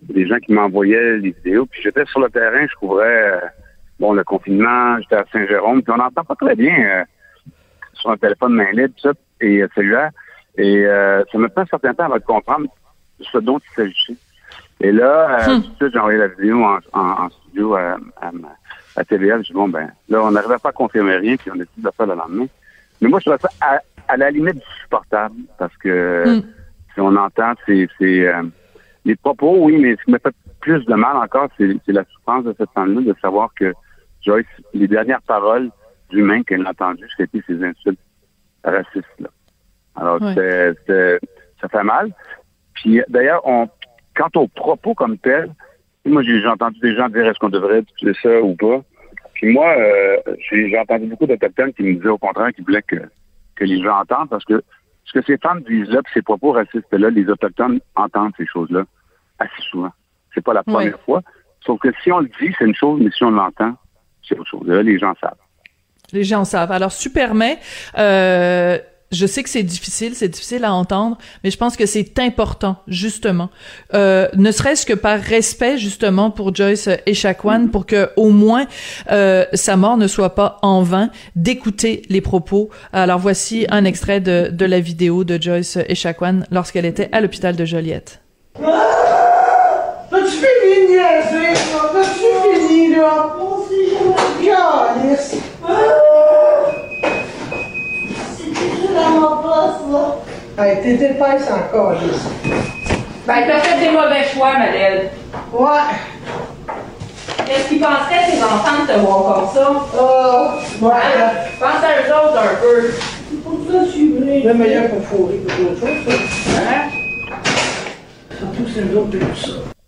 des gens qui m'envoyaient les vidéos. Puis j'étais sur le terrain, je couvrais euh, bon le confinement, j'étais à Saint-Jérôme, puis on n'entend pas très bien euh, sur un téléphone main libre, tout ça, et euh, celui-là. Et ça me prend un certain temps avant de comprendre ce dont il s'agissait. Et là, hmm. tout de suite, j'ai envoyé la vidéo en, studio à, à, à TVL. Je dis, bon, ben, là, on n'arrivait pas à confirmer rien, puis on a décidé de faire le lendemain. Mais moi, je trouve ça à, la limite du supportable, parce que hmm. si on entend, c'est les propos, oui, mais ce qui m'a fait plus de mal encore, c'est la souffrance de cette femme-là de savoir que Joyce, les dernières paroles d'humain qu'elle a entendues, c'était ces insultes racistes-là. Alors, ça fait mal. Puis, d'ailleurs, on, quant aux propos comme tels, moi, j'ai entendu des gens dire est-ce qu'on devrait utiliser ça ou pas? Puis moi, euh, j'ai entendu beaucoup d'Autochtones qui me disaient au contraire qu'ils voulaient que, que les gens entendent parce que ce que ces femmes disent là, puis ces propos racistes-là, les Autochtones entendent ces choses-là assez souvent. C'est pas la première fois. Sauf que si on le dit, c'est une chose, mais si on l'entend, c'est autre chose. Là, les gens savent. Les gens savent. Alors, Superman, euh, je sais que c'est difficile, c'est difficile à entendre, mais je pense que c'est important, justement, euh, ne serait-ce que par respect, justement, pour Joyce Echaquan, pour que au moins euh, sa mort ne soit pas en vain, d'écouter les propos. Alors voici un extrait de, de la vidéo de Joyce Echaquan lorsqu'elle était à l'hôpital de Joliette. T'as-tu fini de niaiser, là? T'as-tu fini, là? Hey, t'es épaisse encore, Alice. Ben, t'as fait des mauvais choix, Madeleine. Ouais. Qu'est-ce qu'ils penseraient, tes enfants, de te voir comme ça? Oh, ouais. Hein? Pense à eux autres un peu. C'est pour ça que je suis venu. Le meilleur pour fourrer que d'autres choses, ça. Hein? Surtout, c'est nous autres de tout ça.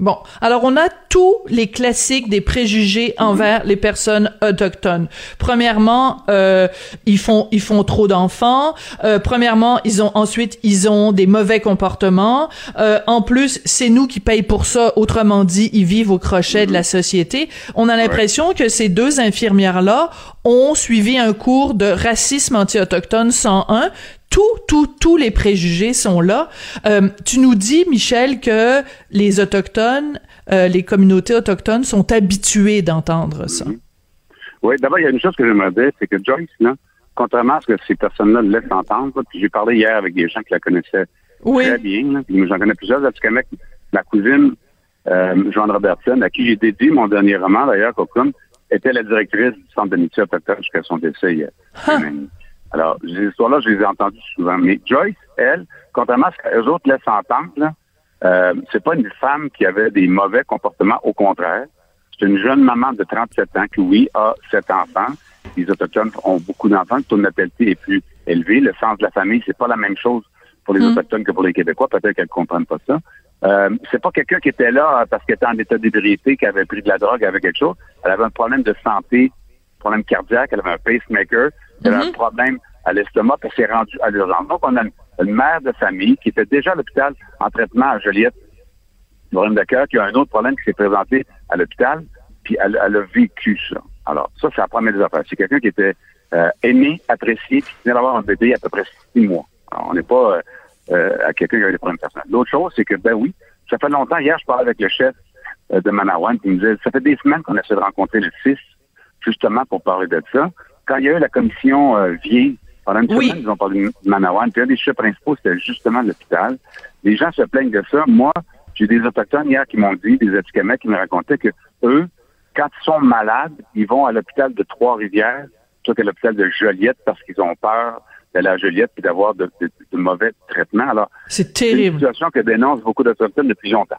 Bon, alors on a tous les classiques des préjugés envers les personnes autochtones. Premièrement, euh, ils font ils font trop d'enfants. Euh, premièrement, ils ont ensuite ils ont des mauvais comportements. Euh, en plus, c'est nous qui payons pour ça. Autrement dit, ils vivent au crochet de la société. On a l'impression que ces deux infirmières là ont suivi un cours de racisme anti-autochtone 101 tout, tout, tous les préjugés sont là. Euh, tu nous dis, Michel, que les autochtones, euh, les communautés autochtones sont habituées d'entendre ça. Oui, d'abord, il y a une chose que j'aimerais dire, c'est que Joyce, là, contrairement à ce que ces personnes-là laissent entendre, puis j'ai parlé hier avec des gens qui la connaissaient très bien, j'en connais plusieurs, à mec, ma cousine, euh, Joanne Robertson, à qui j'ai dédié mon dernier roman, d'ailleurs, Cocoon, était la directrice du Centre d'amitié autochtone jusqu'à son décès hier. Alors, ces histoires-là, je les ai entendues souvent. Mais Joyce, elle, contrairement à ce que les autres laissent entendre, euh, c'est pas une femme qui avait des mauvais comportements. Au contraire, c'est une jeune maman de 37 ans qui, oui, a sept enfants. Les Autochtones ont beaucoup d'enfants. Le taux de natalité est plus élevé. Le sens de la famille, c'est pas la même chose pour les mm. Autochtones que pour les Québécois. Peut-être qu'elles comprennent pas ça. Euh, c'est pas quelqu'un qui était là parce qu'elle était en état d'ébriété, qui avait pris de la drogue, avec quelque chose. Elle avait un problème de santé, problème cardiaque, elle avait un pacemaker. Elle a un mhm. problème à l'estomac, puis s'est rendue à l'urgence. Donc, on a une, mère de famille qui était déjà à l'hôpital en traitement à Joliette, problème de cœur, qui a un autre problème qui s'est présenté à l'hôpital, puis elle, a vécu ça. Alors, ça, c'est la première des affaires. C'est quelqu'un qui était euh, aimé, apprécié, puis qui venait d'avoir un bébé à peu près six mois. Alors, on n'est pas euh, euh, à quelqu'un qui a des problèmes personnels. L'autre chose, c'est que, ben oui, ça fait longtemps. Hier, je parlais avec le chef de Manawan, qui me disait, ça fait des semaines qu'on essaie de rencontrer le fils, justement pour parler de ça quand il y a eu la commission euh, vieille, pendant une semaine, ils ont parlé de Manawan, puis un des sujets principaux, c'était justement l'hôpital. Les gens se plaignent de ça. Moi, j'ai des autochtones hier qui m'ont dit, des Atikamekw qui me racontaient que eux, quand ils sont malades, ils vont à l'hôpital de Trois-Rivières plutôt qu'à l'hôpital de Joliette parce qu'ils ont peur d'aller à Joliette et d'avoir de, mauvais traitements. Alors, c'est terrible. C'est une situation que dénoncent beaucoup d'Autochtones depuis longtemps.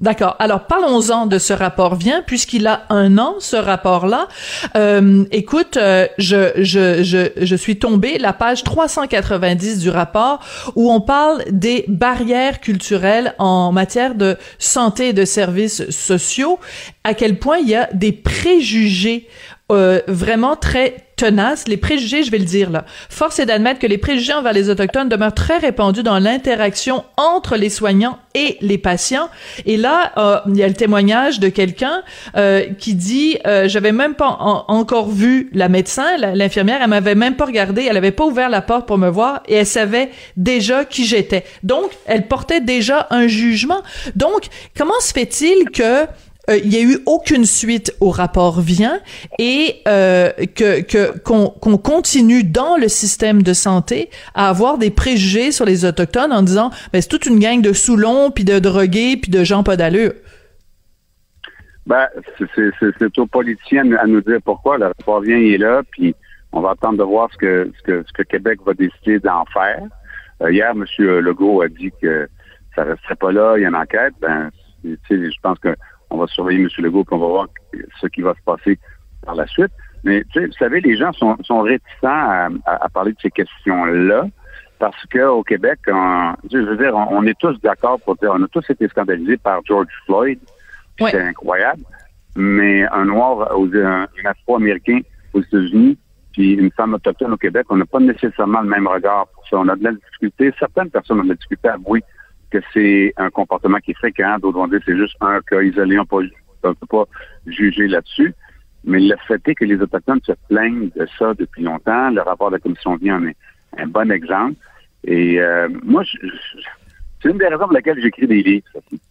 D'accord. Alors parlons-en de ce rapport vient puisqu'il a un an ce rapport-là. Euh, écoute, euh, je, je, je, je suis tombée la page 390 du rapport où on parle des barrières culturelles en matière de santé et de services sociaux. À quel point il y a des préjugés euh, vraiment très tenace. Les préjugés, je vais le dire là. Force est d'admettre que les préjugés envers les autochtones demeurent très répandus dans l'interaction entre les soignants et les patients. Et là, euh, il y a le témoignage de quelqu'un euh, qui dit euh, j'avais même pas encore vu la médecin, l'infirmière, elle m'avait même pas regardé, elle avait pas ouvert la porte pour me voir et elle savait déjà qui j'étais. Donc, elle portait déjà un jugement. Donc, comment se fait-il que euh, il y a eu aucune suite au rapport Vient et euh, que qu'on continue dans le système de santé à avoir des préjugés sur les autochtones en disant ben c'est toute une gang de Soulons puis de drogués puis de gens pas d'allure. Ben, c'est aux politiciens à nous dire pourquoi. Le rapport Vient est là, puis on va attendre de voir ce que, ce que, ce que Québec va décider d'en faire. Euh, hier, M. Legault a dit que ça resterait pas là, il y a une enquête. Ben, je pense que on va surveiller M. Legault, puis on va voir ce qui va se passer par la suite. Mais tu sais, vous savez, les gens sont, sont réticents à, parler de ces questions-là parce qu'au Québec, je veux dire, on, est tous d'accord pour dire, on a tous été scandalisés par George Floyd. C'est incroyable. Mais un noir, un, afro-américain aux États-Unis, puis une femme autochtone au Québec, on n'a pas nécessairement le même regard pour ça. On a de la difficulté. Certaines personnes ont de la difficulté à avouer que c'est un comportement qui est fréquent. D'autres vont dire que c'est juste un cas isolé. On ne peut pas juger là-dessus. Mais le fait est que les Autochtones se plaignent de ça depuis longtemps. Le rapport de la Commission vient en est un bon exemple. Et euh, moi, c'est une des raisons pour lesquelles j'écris des livres.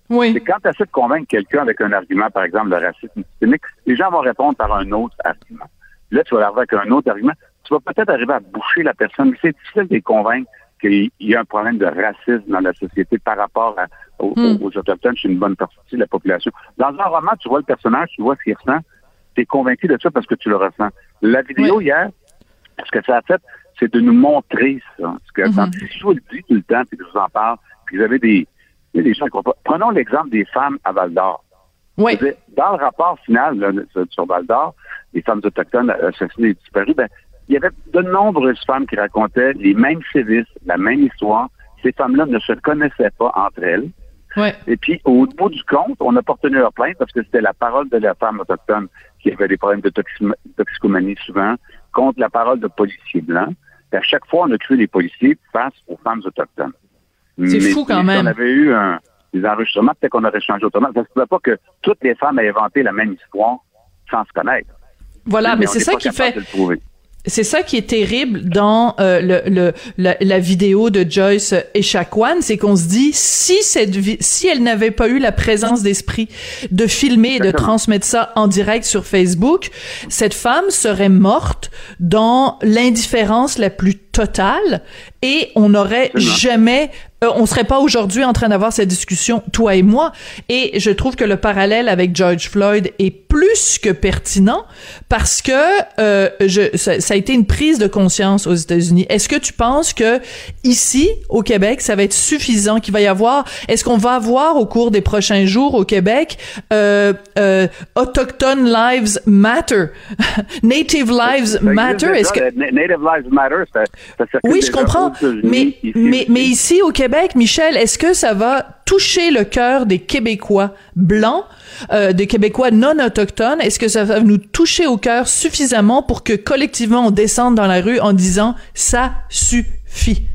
Oui. C'est quand tu essaies de convaincre quelqu'un avec un argument, par exemple, le racisme systémique, les gens vont répondre par un autre argument. Là, tu vas arriver avec un autre argument. Tu vas peut-être arriver à boucher la personne, mais c'est difficile de les convaincre qu'il y a un problème de racisme dans la société par rapport hmm. aux, Autochtones chez une bonne partie de la population. Dans un roman, tu vois le personnage, tu vois ce qu'il ressent, tu es convaincu de ça parce que tu le ressens. La vidéo hier, ce que ça a fait, c'est de nous montrer ça. Ce que, mm Si je vous le dis tout le temps, puis que je vous en parle, puis vous avez des, des gens qui pas. Prenons l'exemple des femmes à Val d'Or. Oui. Dans le rapport final sur Val d'Or, les femmes autochtones assassinées et disparues, ben, il y avait de nombreuses femmes qui racontaient les mêmes sévices, la même histoire. Ces femmes-là ne se connaissaient pas entre elles. Et puis, au bout du compte, on pas retenu leur plainte parce que c'était la parole de la femme autochtone qui avait des problèmes de toxicomanie souvent contre la parole de policiers blancs. Et à chaque fois, on a cru les policiers face aux femmes autochtones. C'est fou quand même. On avait eu un, des enregistrements, peut-être qu'on aurait changé autrement. Ça ne se pouvait pas que toutes les femmes aient inventé la même histoire sans se connaître. Voilà, mais, c'est ça qui fait c'est ça qui est terrible dans euh, le, le la, vidéo de Joyce Echaquan, c'est qu'on se dit si cette si elle n'avait pas eu la présence d'esprit de filmer et de transmettre ça en direct sur Facebook, cette femme serait morte dans l'indifférence la plus totale et on n'aurait jamais euh, on serait pas aujourd'hui en train d'avoir cette discussion toi et moi. Et je trouve que le parallèle avec George Floyd est plus que pertinent parce que euh, je, ça, a été une prise de conscience aux États-Unis. Est-ce que tu penses que ici au Québec ça va être suffisant qu'il va y avoir est-ce qu'on va avoir au cours des prochains jours au Québec euh, euh, autochtone lives matter? (laughs) Native lives matter? Est-ce que native lives matter oui je comprends mais mais mais ici au Québec Michel, est-ce que ça va toucher le cœur des Québécois blancs, euh, des Québécois non autochtones? Est-ce que ça va nous toucher au cœur suffisamment pour que collectivement on descende dans la rue en disant ça suffit?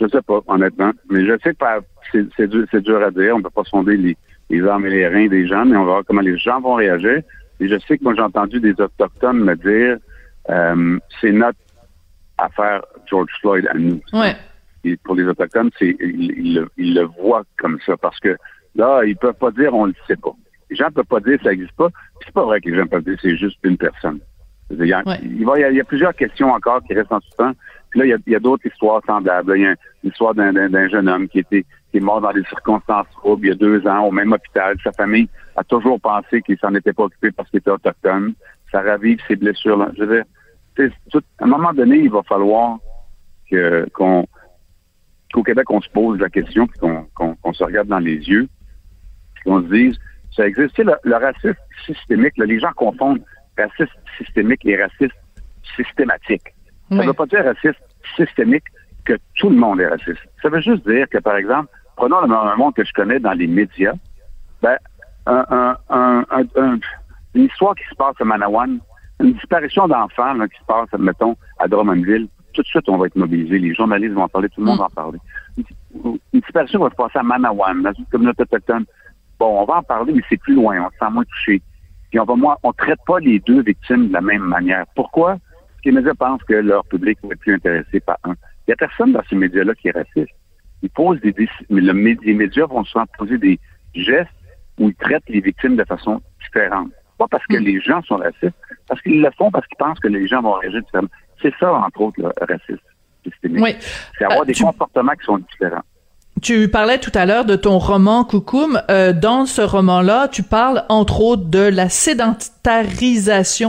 Je sais pas, honnêtement. Mais je sais que c'est dur, à dire. On ne peut pas sonder les, les armes et les reins des gens, mais on va voir comment les gens vont réagir. Et je sais que moi, j'ai entendu des Autochtones me dire euh, c'est notre affaire George Floyd à nous. Ouais pour les Autochtones, c'est ils, le voient comme ça parce que là, ils peuvent pas dire on le sait pas. Les gens peuvent pas dire ça n'existe pas. C'est pas vrai que les gens peuvent dire c'est juste une personne. Il y, a, il, y a, plusieurs questions encore qui restent en suspens. Puis là, il y a, d'autres histoires semblables. Il y a l'histoire d'un jeune homme qui était qui est mort dans des circonstances troubles il y a deux ans au même hôpital. Sa famille a toujours pensé qu'il s'en était pas occupé parce qu'il était autochtone. Ça ravive ses blessures. Là. Je veux dire, à un moment donné, il va falloir que qu'on qu'au Québec, on se pose la question, puis qu'on se regarde dans les yeux, puis qu'on se dise, ça existe. le, racisme systémique, les gens confondent raciste systémique et raciste systématique. Ça ne veut pas dire raciste systémique que tout le monde est raciste. Ça veut juste dire que, par exemple, prenons le même monde que je connais dans les médias, ben, un, un, un, une histoire qui se passe à Manawan, une disparition d'enfants qui se passe, mettons, à Drummondville, tout de suite, on va être mobilisé. Les journalistes vont en parler, tout le monde va en parler. Une, disparition va se passer à Manawan, dans une communauté autochtone. Bon, on va en parler, mais c'est plus loin, on se sent moins touché. Puis on va moins, on traite pas les deux victimes de la même manière. Pourquoi? Parce que les médias pensent que leur public va être plus intéressé par un. Il n'y a personne dans ces médias-là qui est raciste. Ils posent des, les médias vont souvent poser des gestes où ils traitent les victimes de façon différente. Pas parce que hmm. les gens sont racistes, parce qu'ils le font parce qu'ils pensent que les gens vont réagir différemment. C'est ça, entre autres, le racisme systémique. Oui. C'est avoir euh, des comportements qui sont différents. Tu parlais tout à l'heure de ton roman Coucoum. Euh, dans ce roman-là, tu parles entre autres de la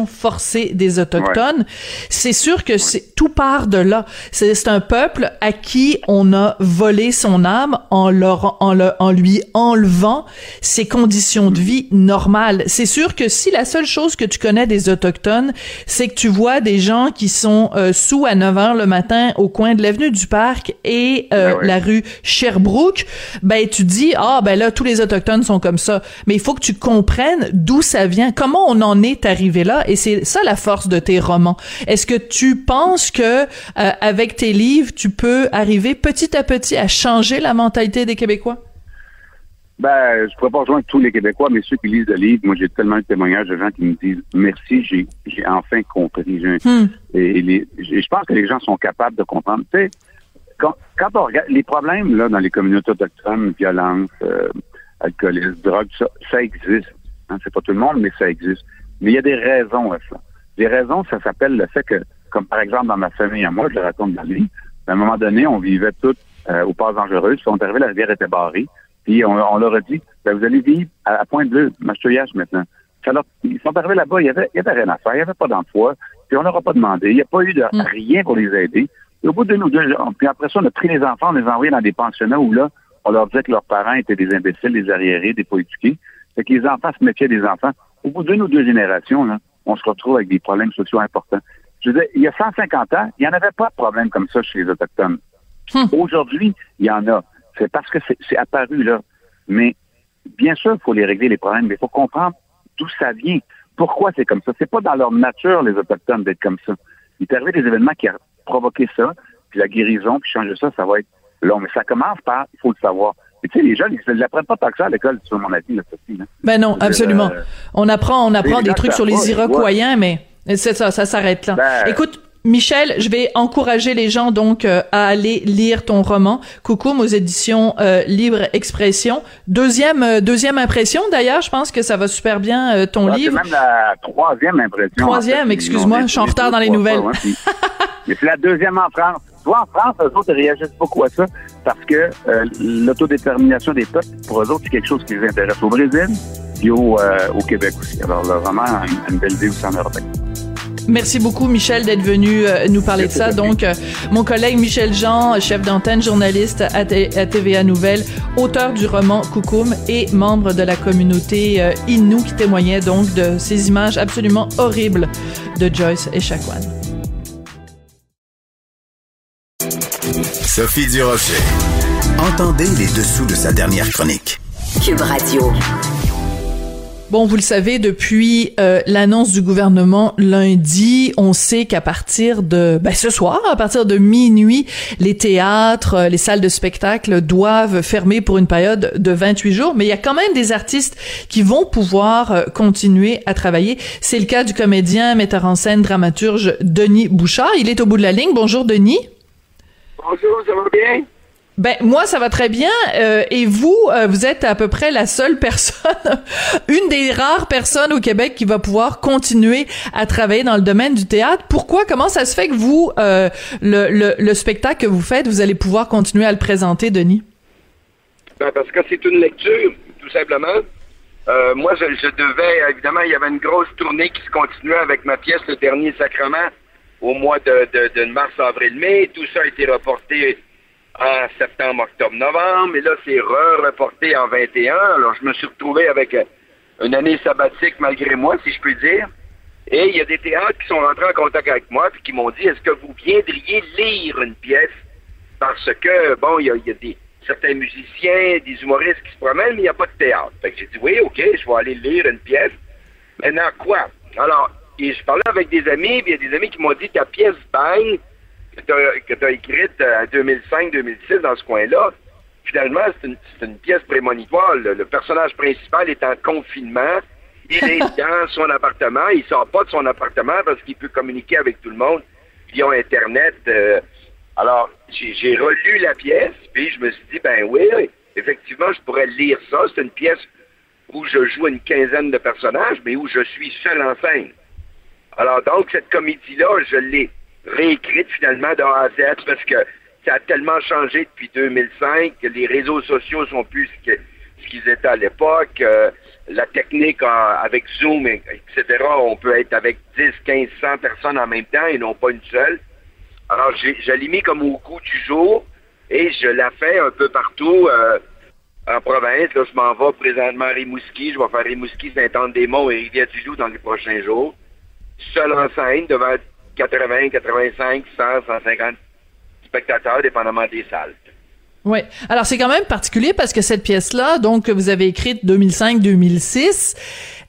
forcée des autochtones. C'est sûr que c'est tout part de là. C'est un peuple à qui on a volé son âme en leur en, le, en lui enlevant ses conditions de vie normales. C'est sûr que si la seule chose que tu connais des autochtones, c'est que tu vois des gens qui sont euh, sous à 9 heures le matin au coin de l'avenue du parc et euh, ben la rue Sherbrooke, ben tu dis ah ben là tous les autochtones sont comme ça, mais il faut que tu comprennes d'où ça vient, comment on en est arrivé là et c'est ça la force de tes romans. Est-ce que tu penses que euh, avec tes livres, tu peux arriver petit à petit à changer la mentalité des Québécois? Ben, je pourrais pas rejoindre tous les Québécois, mais ceux qui lisent le livre, moi j'ai tellement de témoignages de gens qui me disent merci, j'ai enfin compris. Hmm. Et, je pense que les gens sont capables de comprendre. Tu sais, quand, on regarde les problèmes là dans les communautés autochtones, violence, euh, alcoolisme, drogue, ça, ça existe. Hein, c'est pas tout le monde, mais ça existe. Mais il y a des raisons à ça. Les raisons, ça s'appelle le fait que, comme par exemple dans ma famille à moi, je le raconte dans le livre, à un moment donné, on vivait tous euh, aux passes dangereuses. Puis on est arrivé, la rivière était barrée. Puis on, leur a dit, ben, vous allez vivre à, Pointe-Bleue, Mastouillage maintenant. Alors, ils sont arrivés là-bas, il y avait, y avait rien à faire, il n'y avait pas d'emploi, puis on leur a pas demandé, il n'y a pas eu de mm. rien pour les aider. Et au bout de nous deux, puis après ça, on a pris les enfants, on les a envoyés dans des pensionnats où là, on leur disait que leurs parents étaient des imbéciles, des arriérés, des pas éduqués. Fait que les enfants se méfiaient des enfants. Au bout d'une ou deux générations, là, on se retrouve avec des problèmes sociaux importants. Je veux dire, il y a 150 ans, il n'y en avait pas de problème comme ça chez les Autochtones. Hmm. Aujourd'hui, il y en a. C'est parce que c'est apparu là. Mais bien sûr, il faut les régler les problèmes, mais il faut comprendre d'où ça vient. Pourquoi c'est comme ça? C'est pas dans leur nature, les Autochtones, d'être comme ça. Il est arrivé des événements qui provoquer ça, puis la guérison, puis changer ça, ça va être long. Mais ça commence par, il faut le savoir. Et tu sais, les jeunes, ils ne l'apprennent pas tant que ça à l'école, sur mon avis, là, Sophie, Ben non, absolument. Euh, on apprend, on apprend des trucs sur les Iroquois, mais c'est ça, ça s'arrête là. Ben, Écoute, Michel, je vais encourager les gens donc euh, à aller lire ton roman Coucou aux éditions euh, Libre Expression. Deuxième euh, deuxième impression d'ailleurs, je pense que ça va super bien ton livre. C'est même la troisième impression. Troisième, excuse-moi, je suis en retard dans les nouvelles. (laughs) Mais c'est la deuxième en France. Toi, en France, eux autres réagissent beaucoup à ça parce que l'autodétermination des peuples, pour eux autres, c'est quelque chose qui les intéresse au Brésil et au, Québec aussi. Alors, le roman a une, belle idée aussi en Europe. Merci beaucoup, Michel, d'être venu euh, nous parler de ça. Donc, euh, mon collègue Michel Jean, chef d'antenne, journaliste à, TVA Nouvelle, auteur du roman Coucoum et membre de la communauté euh, Innu qui témoignait donc de ces images absolument horribles de Joyce et Chacoan. Sophie Durocher. Entendez les dessous de sa dernière chronique. Cube Radio. Bon, vous le savez, depuis euh, l'annonce du gouvernement lundi, on sait qu'à partir de ben, ce soir, à partir de minuit, les théâtres, euh, les salles de spectacle doivent fermer pour une période de 28 jours. Mais il y a quand même des artistes qui vont pouvoir euh, continuer à travailler. C'est le cas du comédien, metteur en scène, dramaturge Denis Bouchard. Il est au bout de la ligne. Bonjour, Denis. Bonjour, ça va bien? Ben moi ça va très bien euh, et vous euh, vous êtes à peu près la seule personne (laughs) une des rares personnes au Québec qui va pouvoir continuer à travailler dans le domaine du théâtre. Pourquoi comment ça se fait que vous euh, le, le, le, spectacle que vous faites vous allez pouvoir continuer à le présenter Denis? Ben, parce que c'est une lecture tout simplement. moi je, devais évidemment il y avait une grosse tournée qui se continuait avec ma pièce Le dernier sacrement au mois de, de mars avril mai tout ça a été reporté en septembre, octobre, novembre, et là, c'est re-reporté en 21. Alors, je me suis retrouvé avec euh, une année sabbatique malgré moi, si je puis dire. Et il y a des théâtres qui sont rentrés en contact avec moi puis qui m'ont dit est-ce que vous viendriez lire une pièce? Parce que bon il y a, des certains musiciens, des humoristes qui se promènent mais il n'y a pas de théâtre. Fait que j'ai dit oui ok je vais aller lire une pièce. Maintenant quoi? Alors et je parlais avec des amis puis il y a des amis qui m'ont dit ta pièce bang que tu as, écrite en 2005-2006 dans ce coin-là, finalement, c'est une, pièce prémonitoire. Le, personnage principal est en confinement. Il est (laughs) dans son appartement. Il sort pas de son appartement parce qu'il peut communiquer avec tout le monde via Internet. Euh. alors, j'ai relu la pièce, puis je me suis dit, ben oui, effectivement, je pourrais lire ça. C'est une pièce où je joue une quinzaine de personnages, mais où je suis seul en scène. Alors, donc, cette comédie-là, je l'ai réécrite finalement de A à Z parce que ça a tellement changé depuis 2005 que les réseaux sociaux sont plus ce qu'ils étaient à l'époque. Euh, la technique avec Zoom, etc., on peut être avec 10, 15, 100 personnes en même temps et non pas une seule. Alors, je l'ai mis comme au goût du jour et je la fais un peu partout euh, en province. Là, je m'en vais présentement à Rimouski. Je vais faire Rimouski, Saint-Anne-des-Monts et Rivière-du-Loup dans les prochains jours. Seul en scène devant 80, 85, 100, 150 spectateurs, dépendamment des salles. Oui. Alors c'est quand même particulier parce que cette pièce-là, donc que vous avez écrite 2005-2006,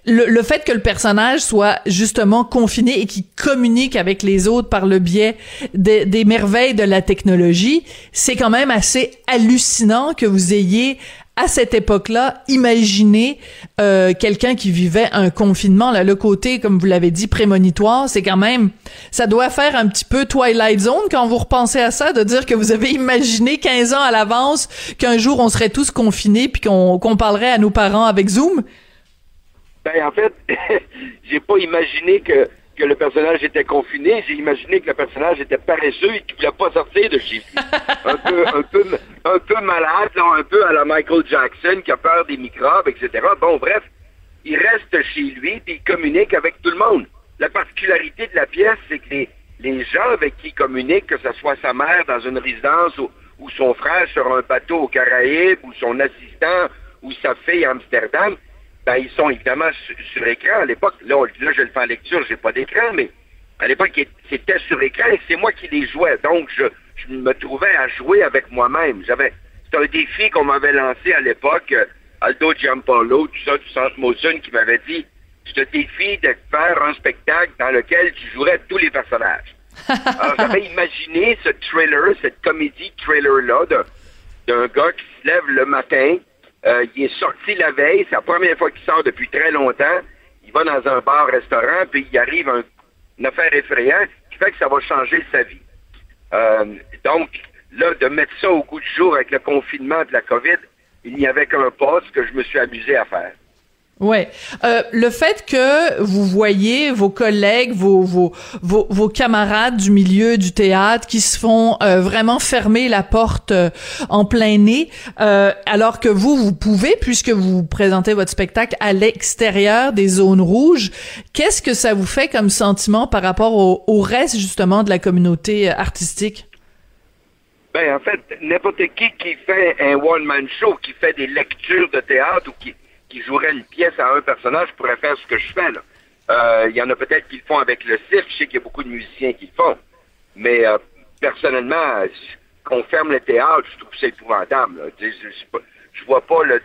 le, le, fait que le personnage soit justement confiné et qu'il communique avec les autres par le biais des merveilles de la technologie, c'est quand même assez hallucinant que vous ayez à cette époque-là, imaginez euh, quelqu'un qui vivait un confinement. Là, le côté, comme vous l'avez dit, prémonitoire, c'est quand même, ça doit faire un petit peu Twilight Zone quand vous repensez à ça, de dire que vous avez imaginé 15 ans à l'avance qu'un jour on serait tous confinés puis qu'on parlerait à nos parents avec Zoom? Ben en fait, (laughs) j'ai pas imaginé que que le personnage était confiné, j'ai imaginé que le personnage était paresseux et qu'il voulait pas sortir de chez lui. (laughs) un peu, un peu, un peu malade, un peu à la Michael Jackson qui a peur des microbes, etc. Bon, bref, il reste chez lui et il communique avec tout le monde. La particularité de la pièce, c'est que les, les gens avec qui il communique, que ce soit sa mère dans une résidence ou, ou son frère sur un bateau aux Caraïbes ou son assistant ou sa fille à Amsterdam, ben, ils sont évidemment sur, écran. À l'époque, là, là, je le fais en lecture, j'ai pas d'écran, mais à l'époque, c'était sur écran et c'est moi qui les jouais. Donc, je, je me trouvais à jouer avec moi-même. J'avais, c'était un défi qu'on m'avait lancé à l'époque. Euh, Aldo Giampaolo, tout ça, du Centre Mosun, qui m'avait dit, je te défie de faire un spectacle dans lequel tu jouerais tous les personnages. (laughs) Alors, j'avais imaginé ce trailer, cette comédie trailer-là d'un gars qui se lève le matin, euh, il est sorti la veille, c'est la première fois qu'il sort depuis très longtemps. Il va dans un bar-restaurant, puis il arrive un, une affaire effrayante qui fait que ça va changer sa vie. Euh, donc, là, de mettre ça au goût du jour avec le confinement de la COVID, il n'y avait qu'un pas, ce que je me suis amusé à faire. Ouais, euh, le fait que vous voyez vos collègues, vos, vos vos, vos camarades du milieu du théâtre qui se font euh, vraiment fermer la porte euh, en plein nez, euh, alors que vous vous pouvez puisque vous présentez votre spectacle à l'extérieur des zones rouges, qu'est-ce que ça vous fait comme sentiment par rapport au, au reste justement de la communauté artistique? Ben en fait, n'importe qui qui fait un one man show, qui fait des lectures de théâtre ou qui qui jouerait une pièce à un personnage pourrait faire ce que je fais. là. Euh, il y en a peut-être qui le font avec le cirque. Je sais qu'il y a beaucoup de musiciens qui le font. Mais euh, personnellement, qu'on ferme le théâtre, je trouve c'est épouvantable. Je, vois pas le,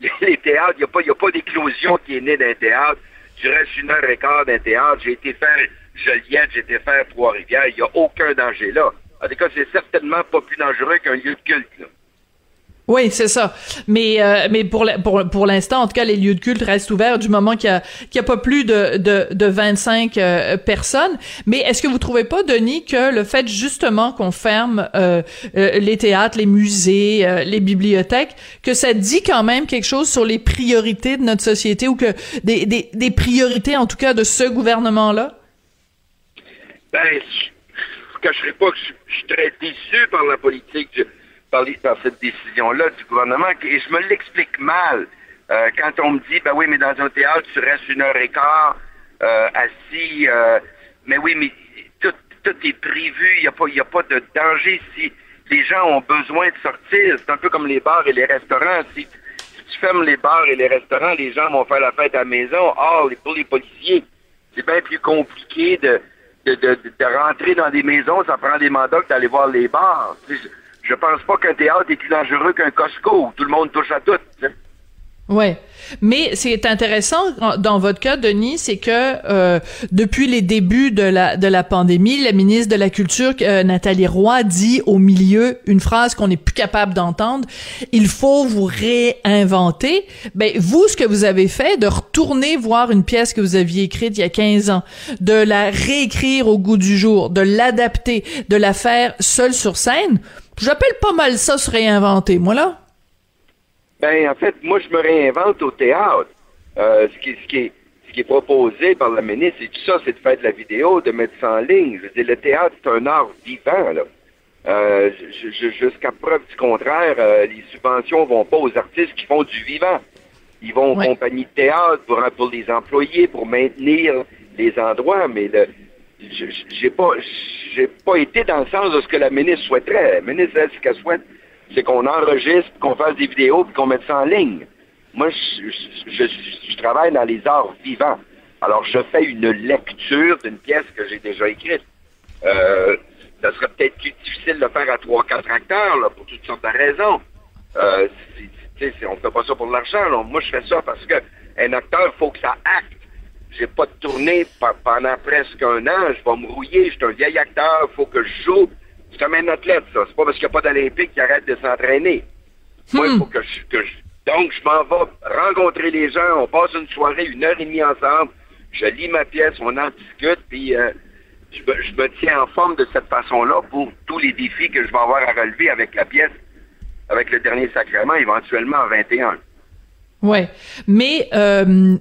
(laughs) les théâtres, il n'y a pas, pas d'éclosion qui est née d'un théâtre. Je reste une heure et quart d'un théâtre. J'ai été faire Joliette, j'ai été faire Trois-Rivières. Il n'y a aucun danger là. En tout cas, c'est certainement pas plus dangereux qu'un lieu de culte. Oui, c'est ça. Mais euh, mais pour pour pour l'instant, en tout cas, les lieux de culte restent ouverts du moment qu'il y a qu'il y a pas plus de de, de 25 euh, personnes. Mais est-ce que vous trouvez pas, Denis, que le fait justement qu'on ferme euh, les théâtres, les musées, les bibliothèques, que ça dit quand même quelque chose sur les priorités de notre société ou que des des, des priorités en tout cas de ce gouvernement-là? Ben, je ne cacherai pas que je, je suis très déçu par la politique par, cette décision-là du gouvernement. Et je me l'explique mal. Euh, quand on me dit, ben oui, mais dans un théâtre, tu restes une heure et quart euh, assis. Euh, mais oui, mais tout, tout est prévu. Il n'y a, pas, a pas de danger si les gens ont besoin de sortir. C'est un peu comme les bars et les restaurants. Si, tu fermes les bars et les restaurants, les gens vont faire la fête à la maison. Ah, pour les policiers, c'est bien plus compliqué de, de, de, de, rentrer dans des maisons. Ça prend des mandats d'aller voir les bars. Je pense pas qu'un théâtre est plus dangereux qu'un Costco où tout le monde touche à tout. Ouais, mais c'est intéressant dans votre cas, Denis, c'est que euh, depuis les débuts de la de la pandémie, la ministre de la Culture euh, Nathalie Roy dit au milieu une phrase qu'on n'est plus capable d'entendre il faut vous réinventer. Ben vous, ce que vous avez fait, de retourner voir une pièce que vous aviez écrite il y a 15 ans, de la réécrire au goût du jour, de l'adapter, de la faire seule sur scène J'appelle pas mal ça se réinventer, moi, là. Ben, en fait, moi, je me réinvente au théâtre. Euh, ce, qui, ce, qui est, ce qui est proposé par la ministre, c'est tout ça, c'est de faire de la vidéo, de mettre ça en ligne. Je veux dire, le théâtre, c'est un art vivant, là. Euh, Jusqu'à preuve du contraire, euh, les subventions vont pas aux artistes qui font du vivant. Ils vont aux compagnies de théâtre pour, pour les employés, pour maintenir les endroits, mais le, j'ai pas j'ai pas été dans le sens de ce que la ministre souhaiterait. La ministre, elle, ce qu'elle souhaite, c'est qu'on enregistre, qu'on fasse des vidéos, puis qu'on mette ça en ligne. Moi, je, travaille dans les arts vivants. Alors, je fais une lecture d'une pièce que j'ai déjà écrite. Euh, ça serait peut-être plus difficile de le faire à trois, quatre acteurs, pour toutes sortes de raisons. Euh, on ne fait pas ça pour l'argent. Moi, je fais ça parce que un acteur, il faut que ça acte j'ai pas de tournée pendant presque un an, je vais me rouiller, je suis un vieil acteur, il faut que je joue. C'est comme un athlète, ça. C'est pas parce qu'il n'y a pas d'Olympique qu'il arrête de s'entraîner. Moi, il hmm. faut que je, que je... Donc, je m'en vais rencontrer les gens, on passe une soirée, une heure et demie ensemble, je lis ma pièce, on en discute, puis euh, je, me, je, me, tiens en forme de cette façon-là pour tous les défis que je vais avoir à relever avec la pièce, avec le dernier sacrement, éventuellement en 21. Ouais, mais euh,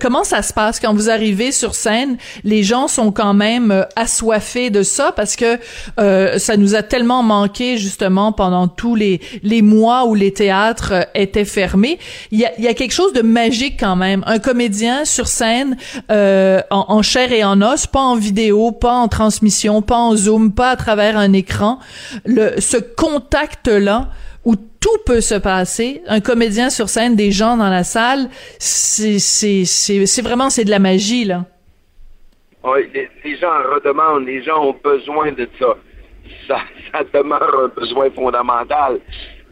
comment ça se passe? Quand vous arrivez sur scène Les gens sont quand même euh, assoiffés de ça parce que euh, ça nous a tellement manqué justement pendant tous les les mois où les théâtres euh, étaient fermés. Il y a, il y a quelque chose de magique quand même. Un comédien sur scène en, en, chair et en os, pas en vidéo, pas en transmission, pas en zoom, pas à travers un écran. Le ce contact là où tout peut se passer. Un comédien sur scène, des gens dans la salle, c'est, vraiment, c'est de la magie, là. Oui, les, gens en redemandent, les gens ont besoin de ça. Ça, demeure un besoin fondamental.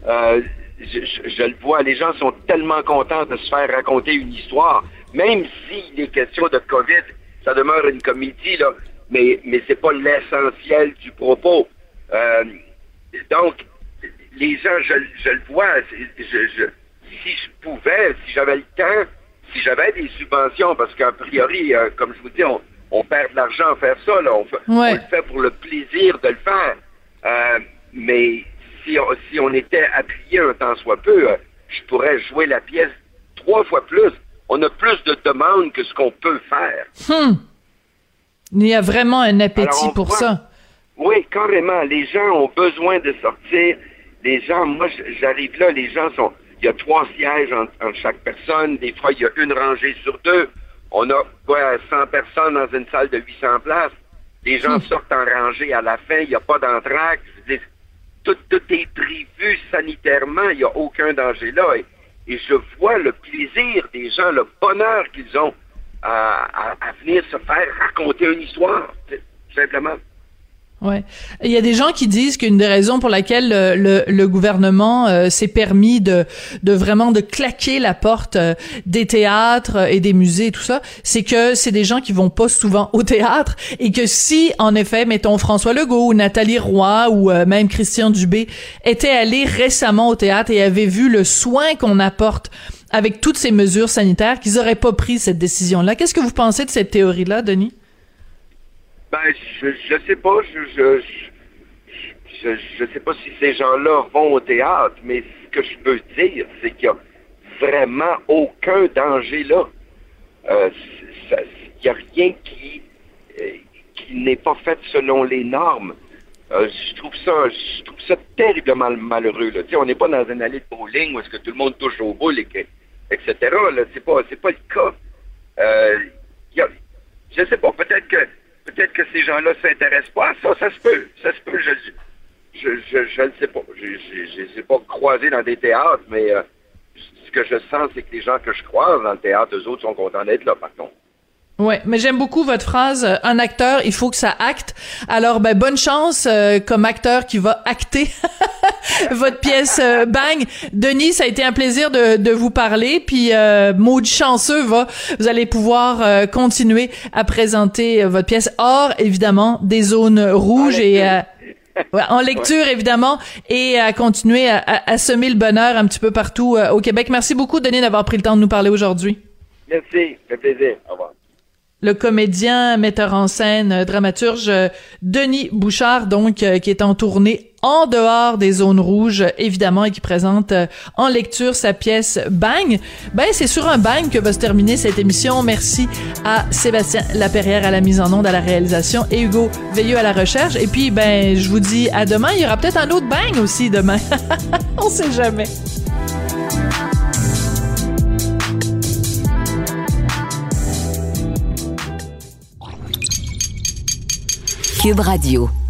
Euh, je, je, le vois, les gens sont tellement contents de se faire raconter une histoire, même s'il est question de COVID, ça demeure une comédie, là, mais, mais c'est pas l'essentiel du propos. Euh, donc, les gens, je, le vois, si je pouvais, si j'avais le temps, si j'avais des subventions, parce qu'a priori, euh, comme je vous dis, on, perd de l'argent à faire ça, là, on, le fait pour le plaisir de le faire. Euh, mais si on, si on était appuyé un temps soit peu, euh, je pourrais jouer la pièce trois fois plus. On a plus de demandes que ce qu'on peut faire. Hmm. Il y a vraiment un appétit pour ça. Oui, carrément. Les gens ont besoin de sortir les gens, moi, j'arrive là, les gens sont, il y a trois sièges entre, chaque personne. Des fois, il y a une rangée sur deux. On a quoi, 100 personnes dans une salle de 800 places. Les gens hmm. sortent en rangée à la fin. Il n'y a pas d'entraque. Tout, tout est prévu sanitairement. Il n'y a aucun danger là. Et, je vois le plaisir des gens, le bonheur qu'ils ont à, à, venir se faire raconter une histoire, simplement. Ouais. Il y a des gens qui disent qu'une des raisons pour laquelle le, le, gouvernement euh, s'est permis de, vraiment de claquer la porte euh, des théâtres et des musées et tout ça, c'est que c'est des gens qui vont pas souvent au théâtre et que si, en effet, mettons François Legault ou Nathalie Roy ou euh, même Christian Dubé étaient allés récemment au théâtre et avaient vu le soin qu'on apporte avec toutes ces mesures sanitaires, qu'ils auraient pas pris cette décision-là. Qu'est-ce que vous pensez de cette théorie-là, Denis? Ben, je, je sais pas. Je, je, je, sais pas si ces gens-là vont au théâtre, mais ce que je peux dire, c'est qu'il y a vraiment aucun danger là. Euh, il n'y a rien qui, euh, qui n'est pas fait selon les normes. Euh, je trouve ça, je trouve ça terriblement malheureux. Là. on n'est pas dans une allée de bowling où est-ce que tout le monde touche au boule, et etc. Là, c'est pas, c'est pas le cas. Euh, y a, je sais pas. Peut-être que Peut-être que ces gens-là ne s'intéressent pas à ça. Ça se peut. Ça se peut. Je je, je, je ne sais pas. Je ne les ai pas croisés dans des théâtres, mais euh, ce que je sens, c'est que les gens que je croise dans le théâtre, eux autres sont contents d'être là, par contre. Ouais, mais j'aime beaucoup votre phrase. Euh, un acteur, il faut que ça acte. Alors, ben bonne chance euh, comme acteur qui va acter (laughs) votre pièce euh, Bang. Denis, ça a été un plaisir de, de vous parler. Puis, euh, maudit chanceux, va, vous allez pouvoir continuer à présenter votre pièce hors évidemment des zones rouges et en lecture évidemment et à continuer à, à, semer le bonheur un petit peu partout au Québec. Merci beaucoup, Denis, d'avoir pris le temps de nous parler aujourd'hui. Merci, fait plaisir. Au revoir le comédien, metteur en scène, euh, dramaturge euh, Denis Bouchard, donc, euh, qui est en tournée en dehors des zones rouges, évidemment, et qui présente en lecture sa pièce Bang. Ben, c'est sur un bang que va se terminer cette émission. Merci à Sébastien Laperrière à la mise en onde, à la réalisation, et Hugo Veilleux à la recherche. Et puis, ben, je vous dis à demain. Il y aura peut-être un autre bang aussi demain. (laughs) On sait jamais. Cube Radio.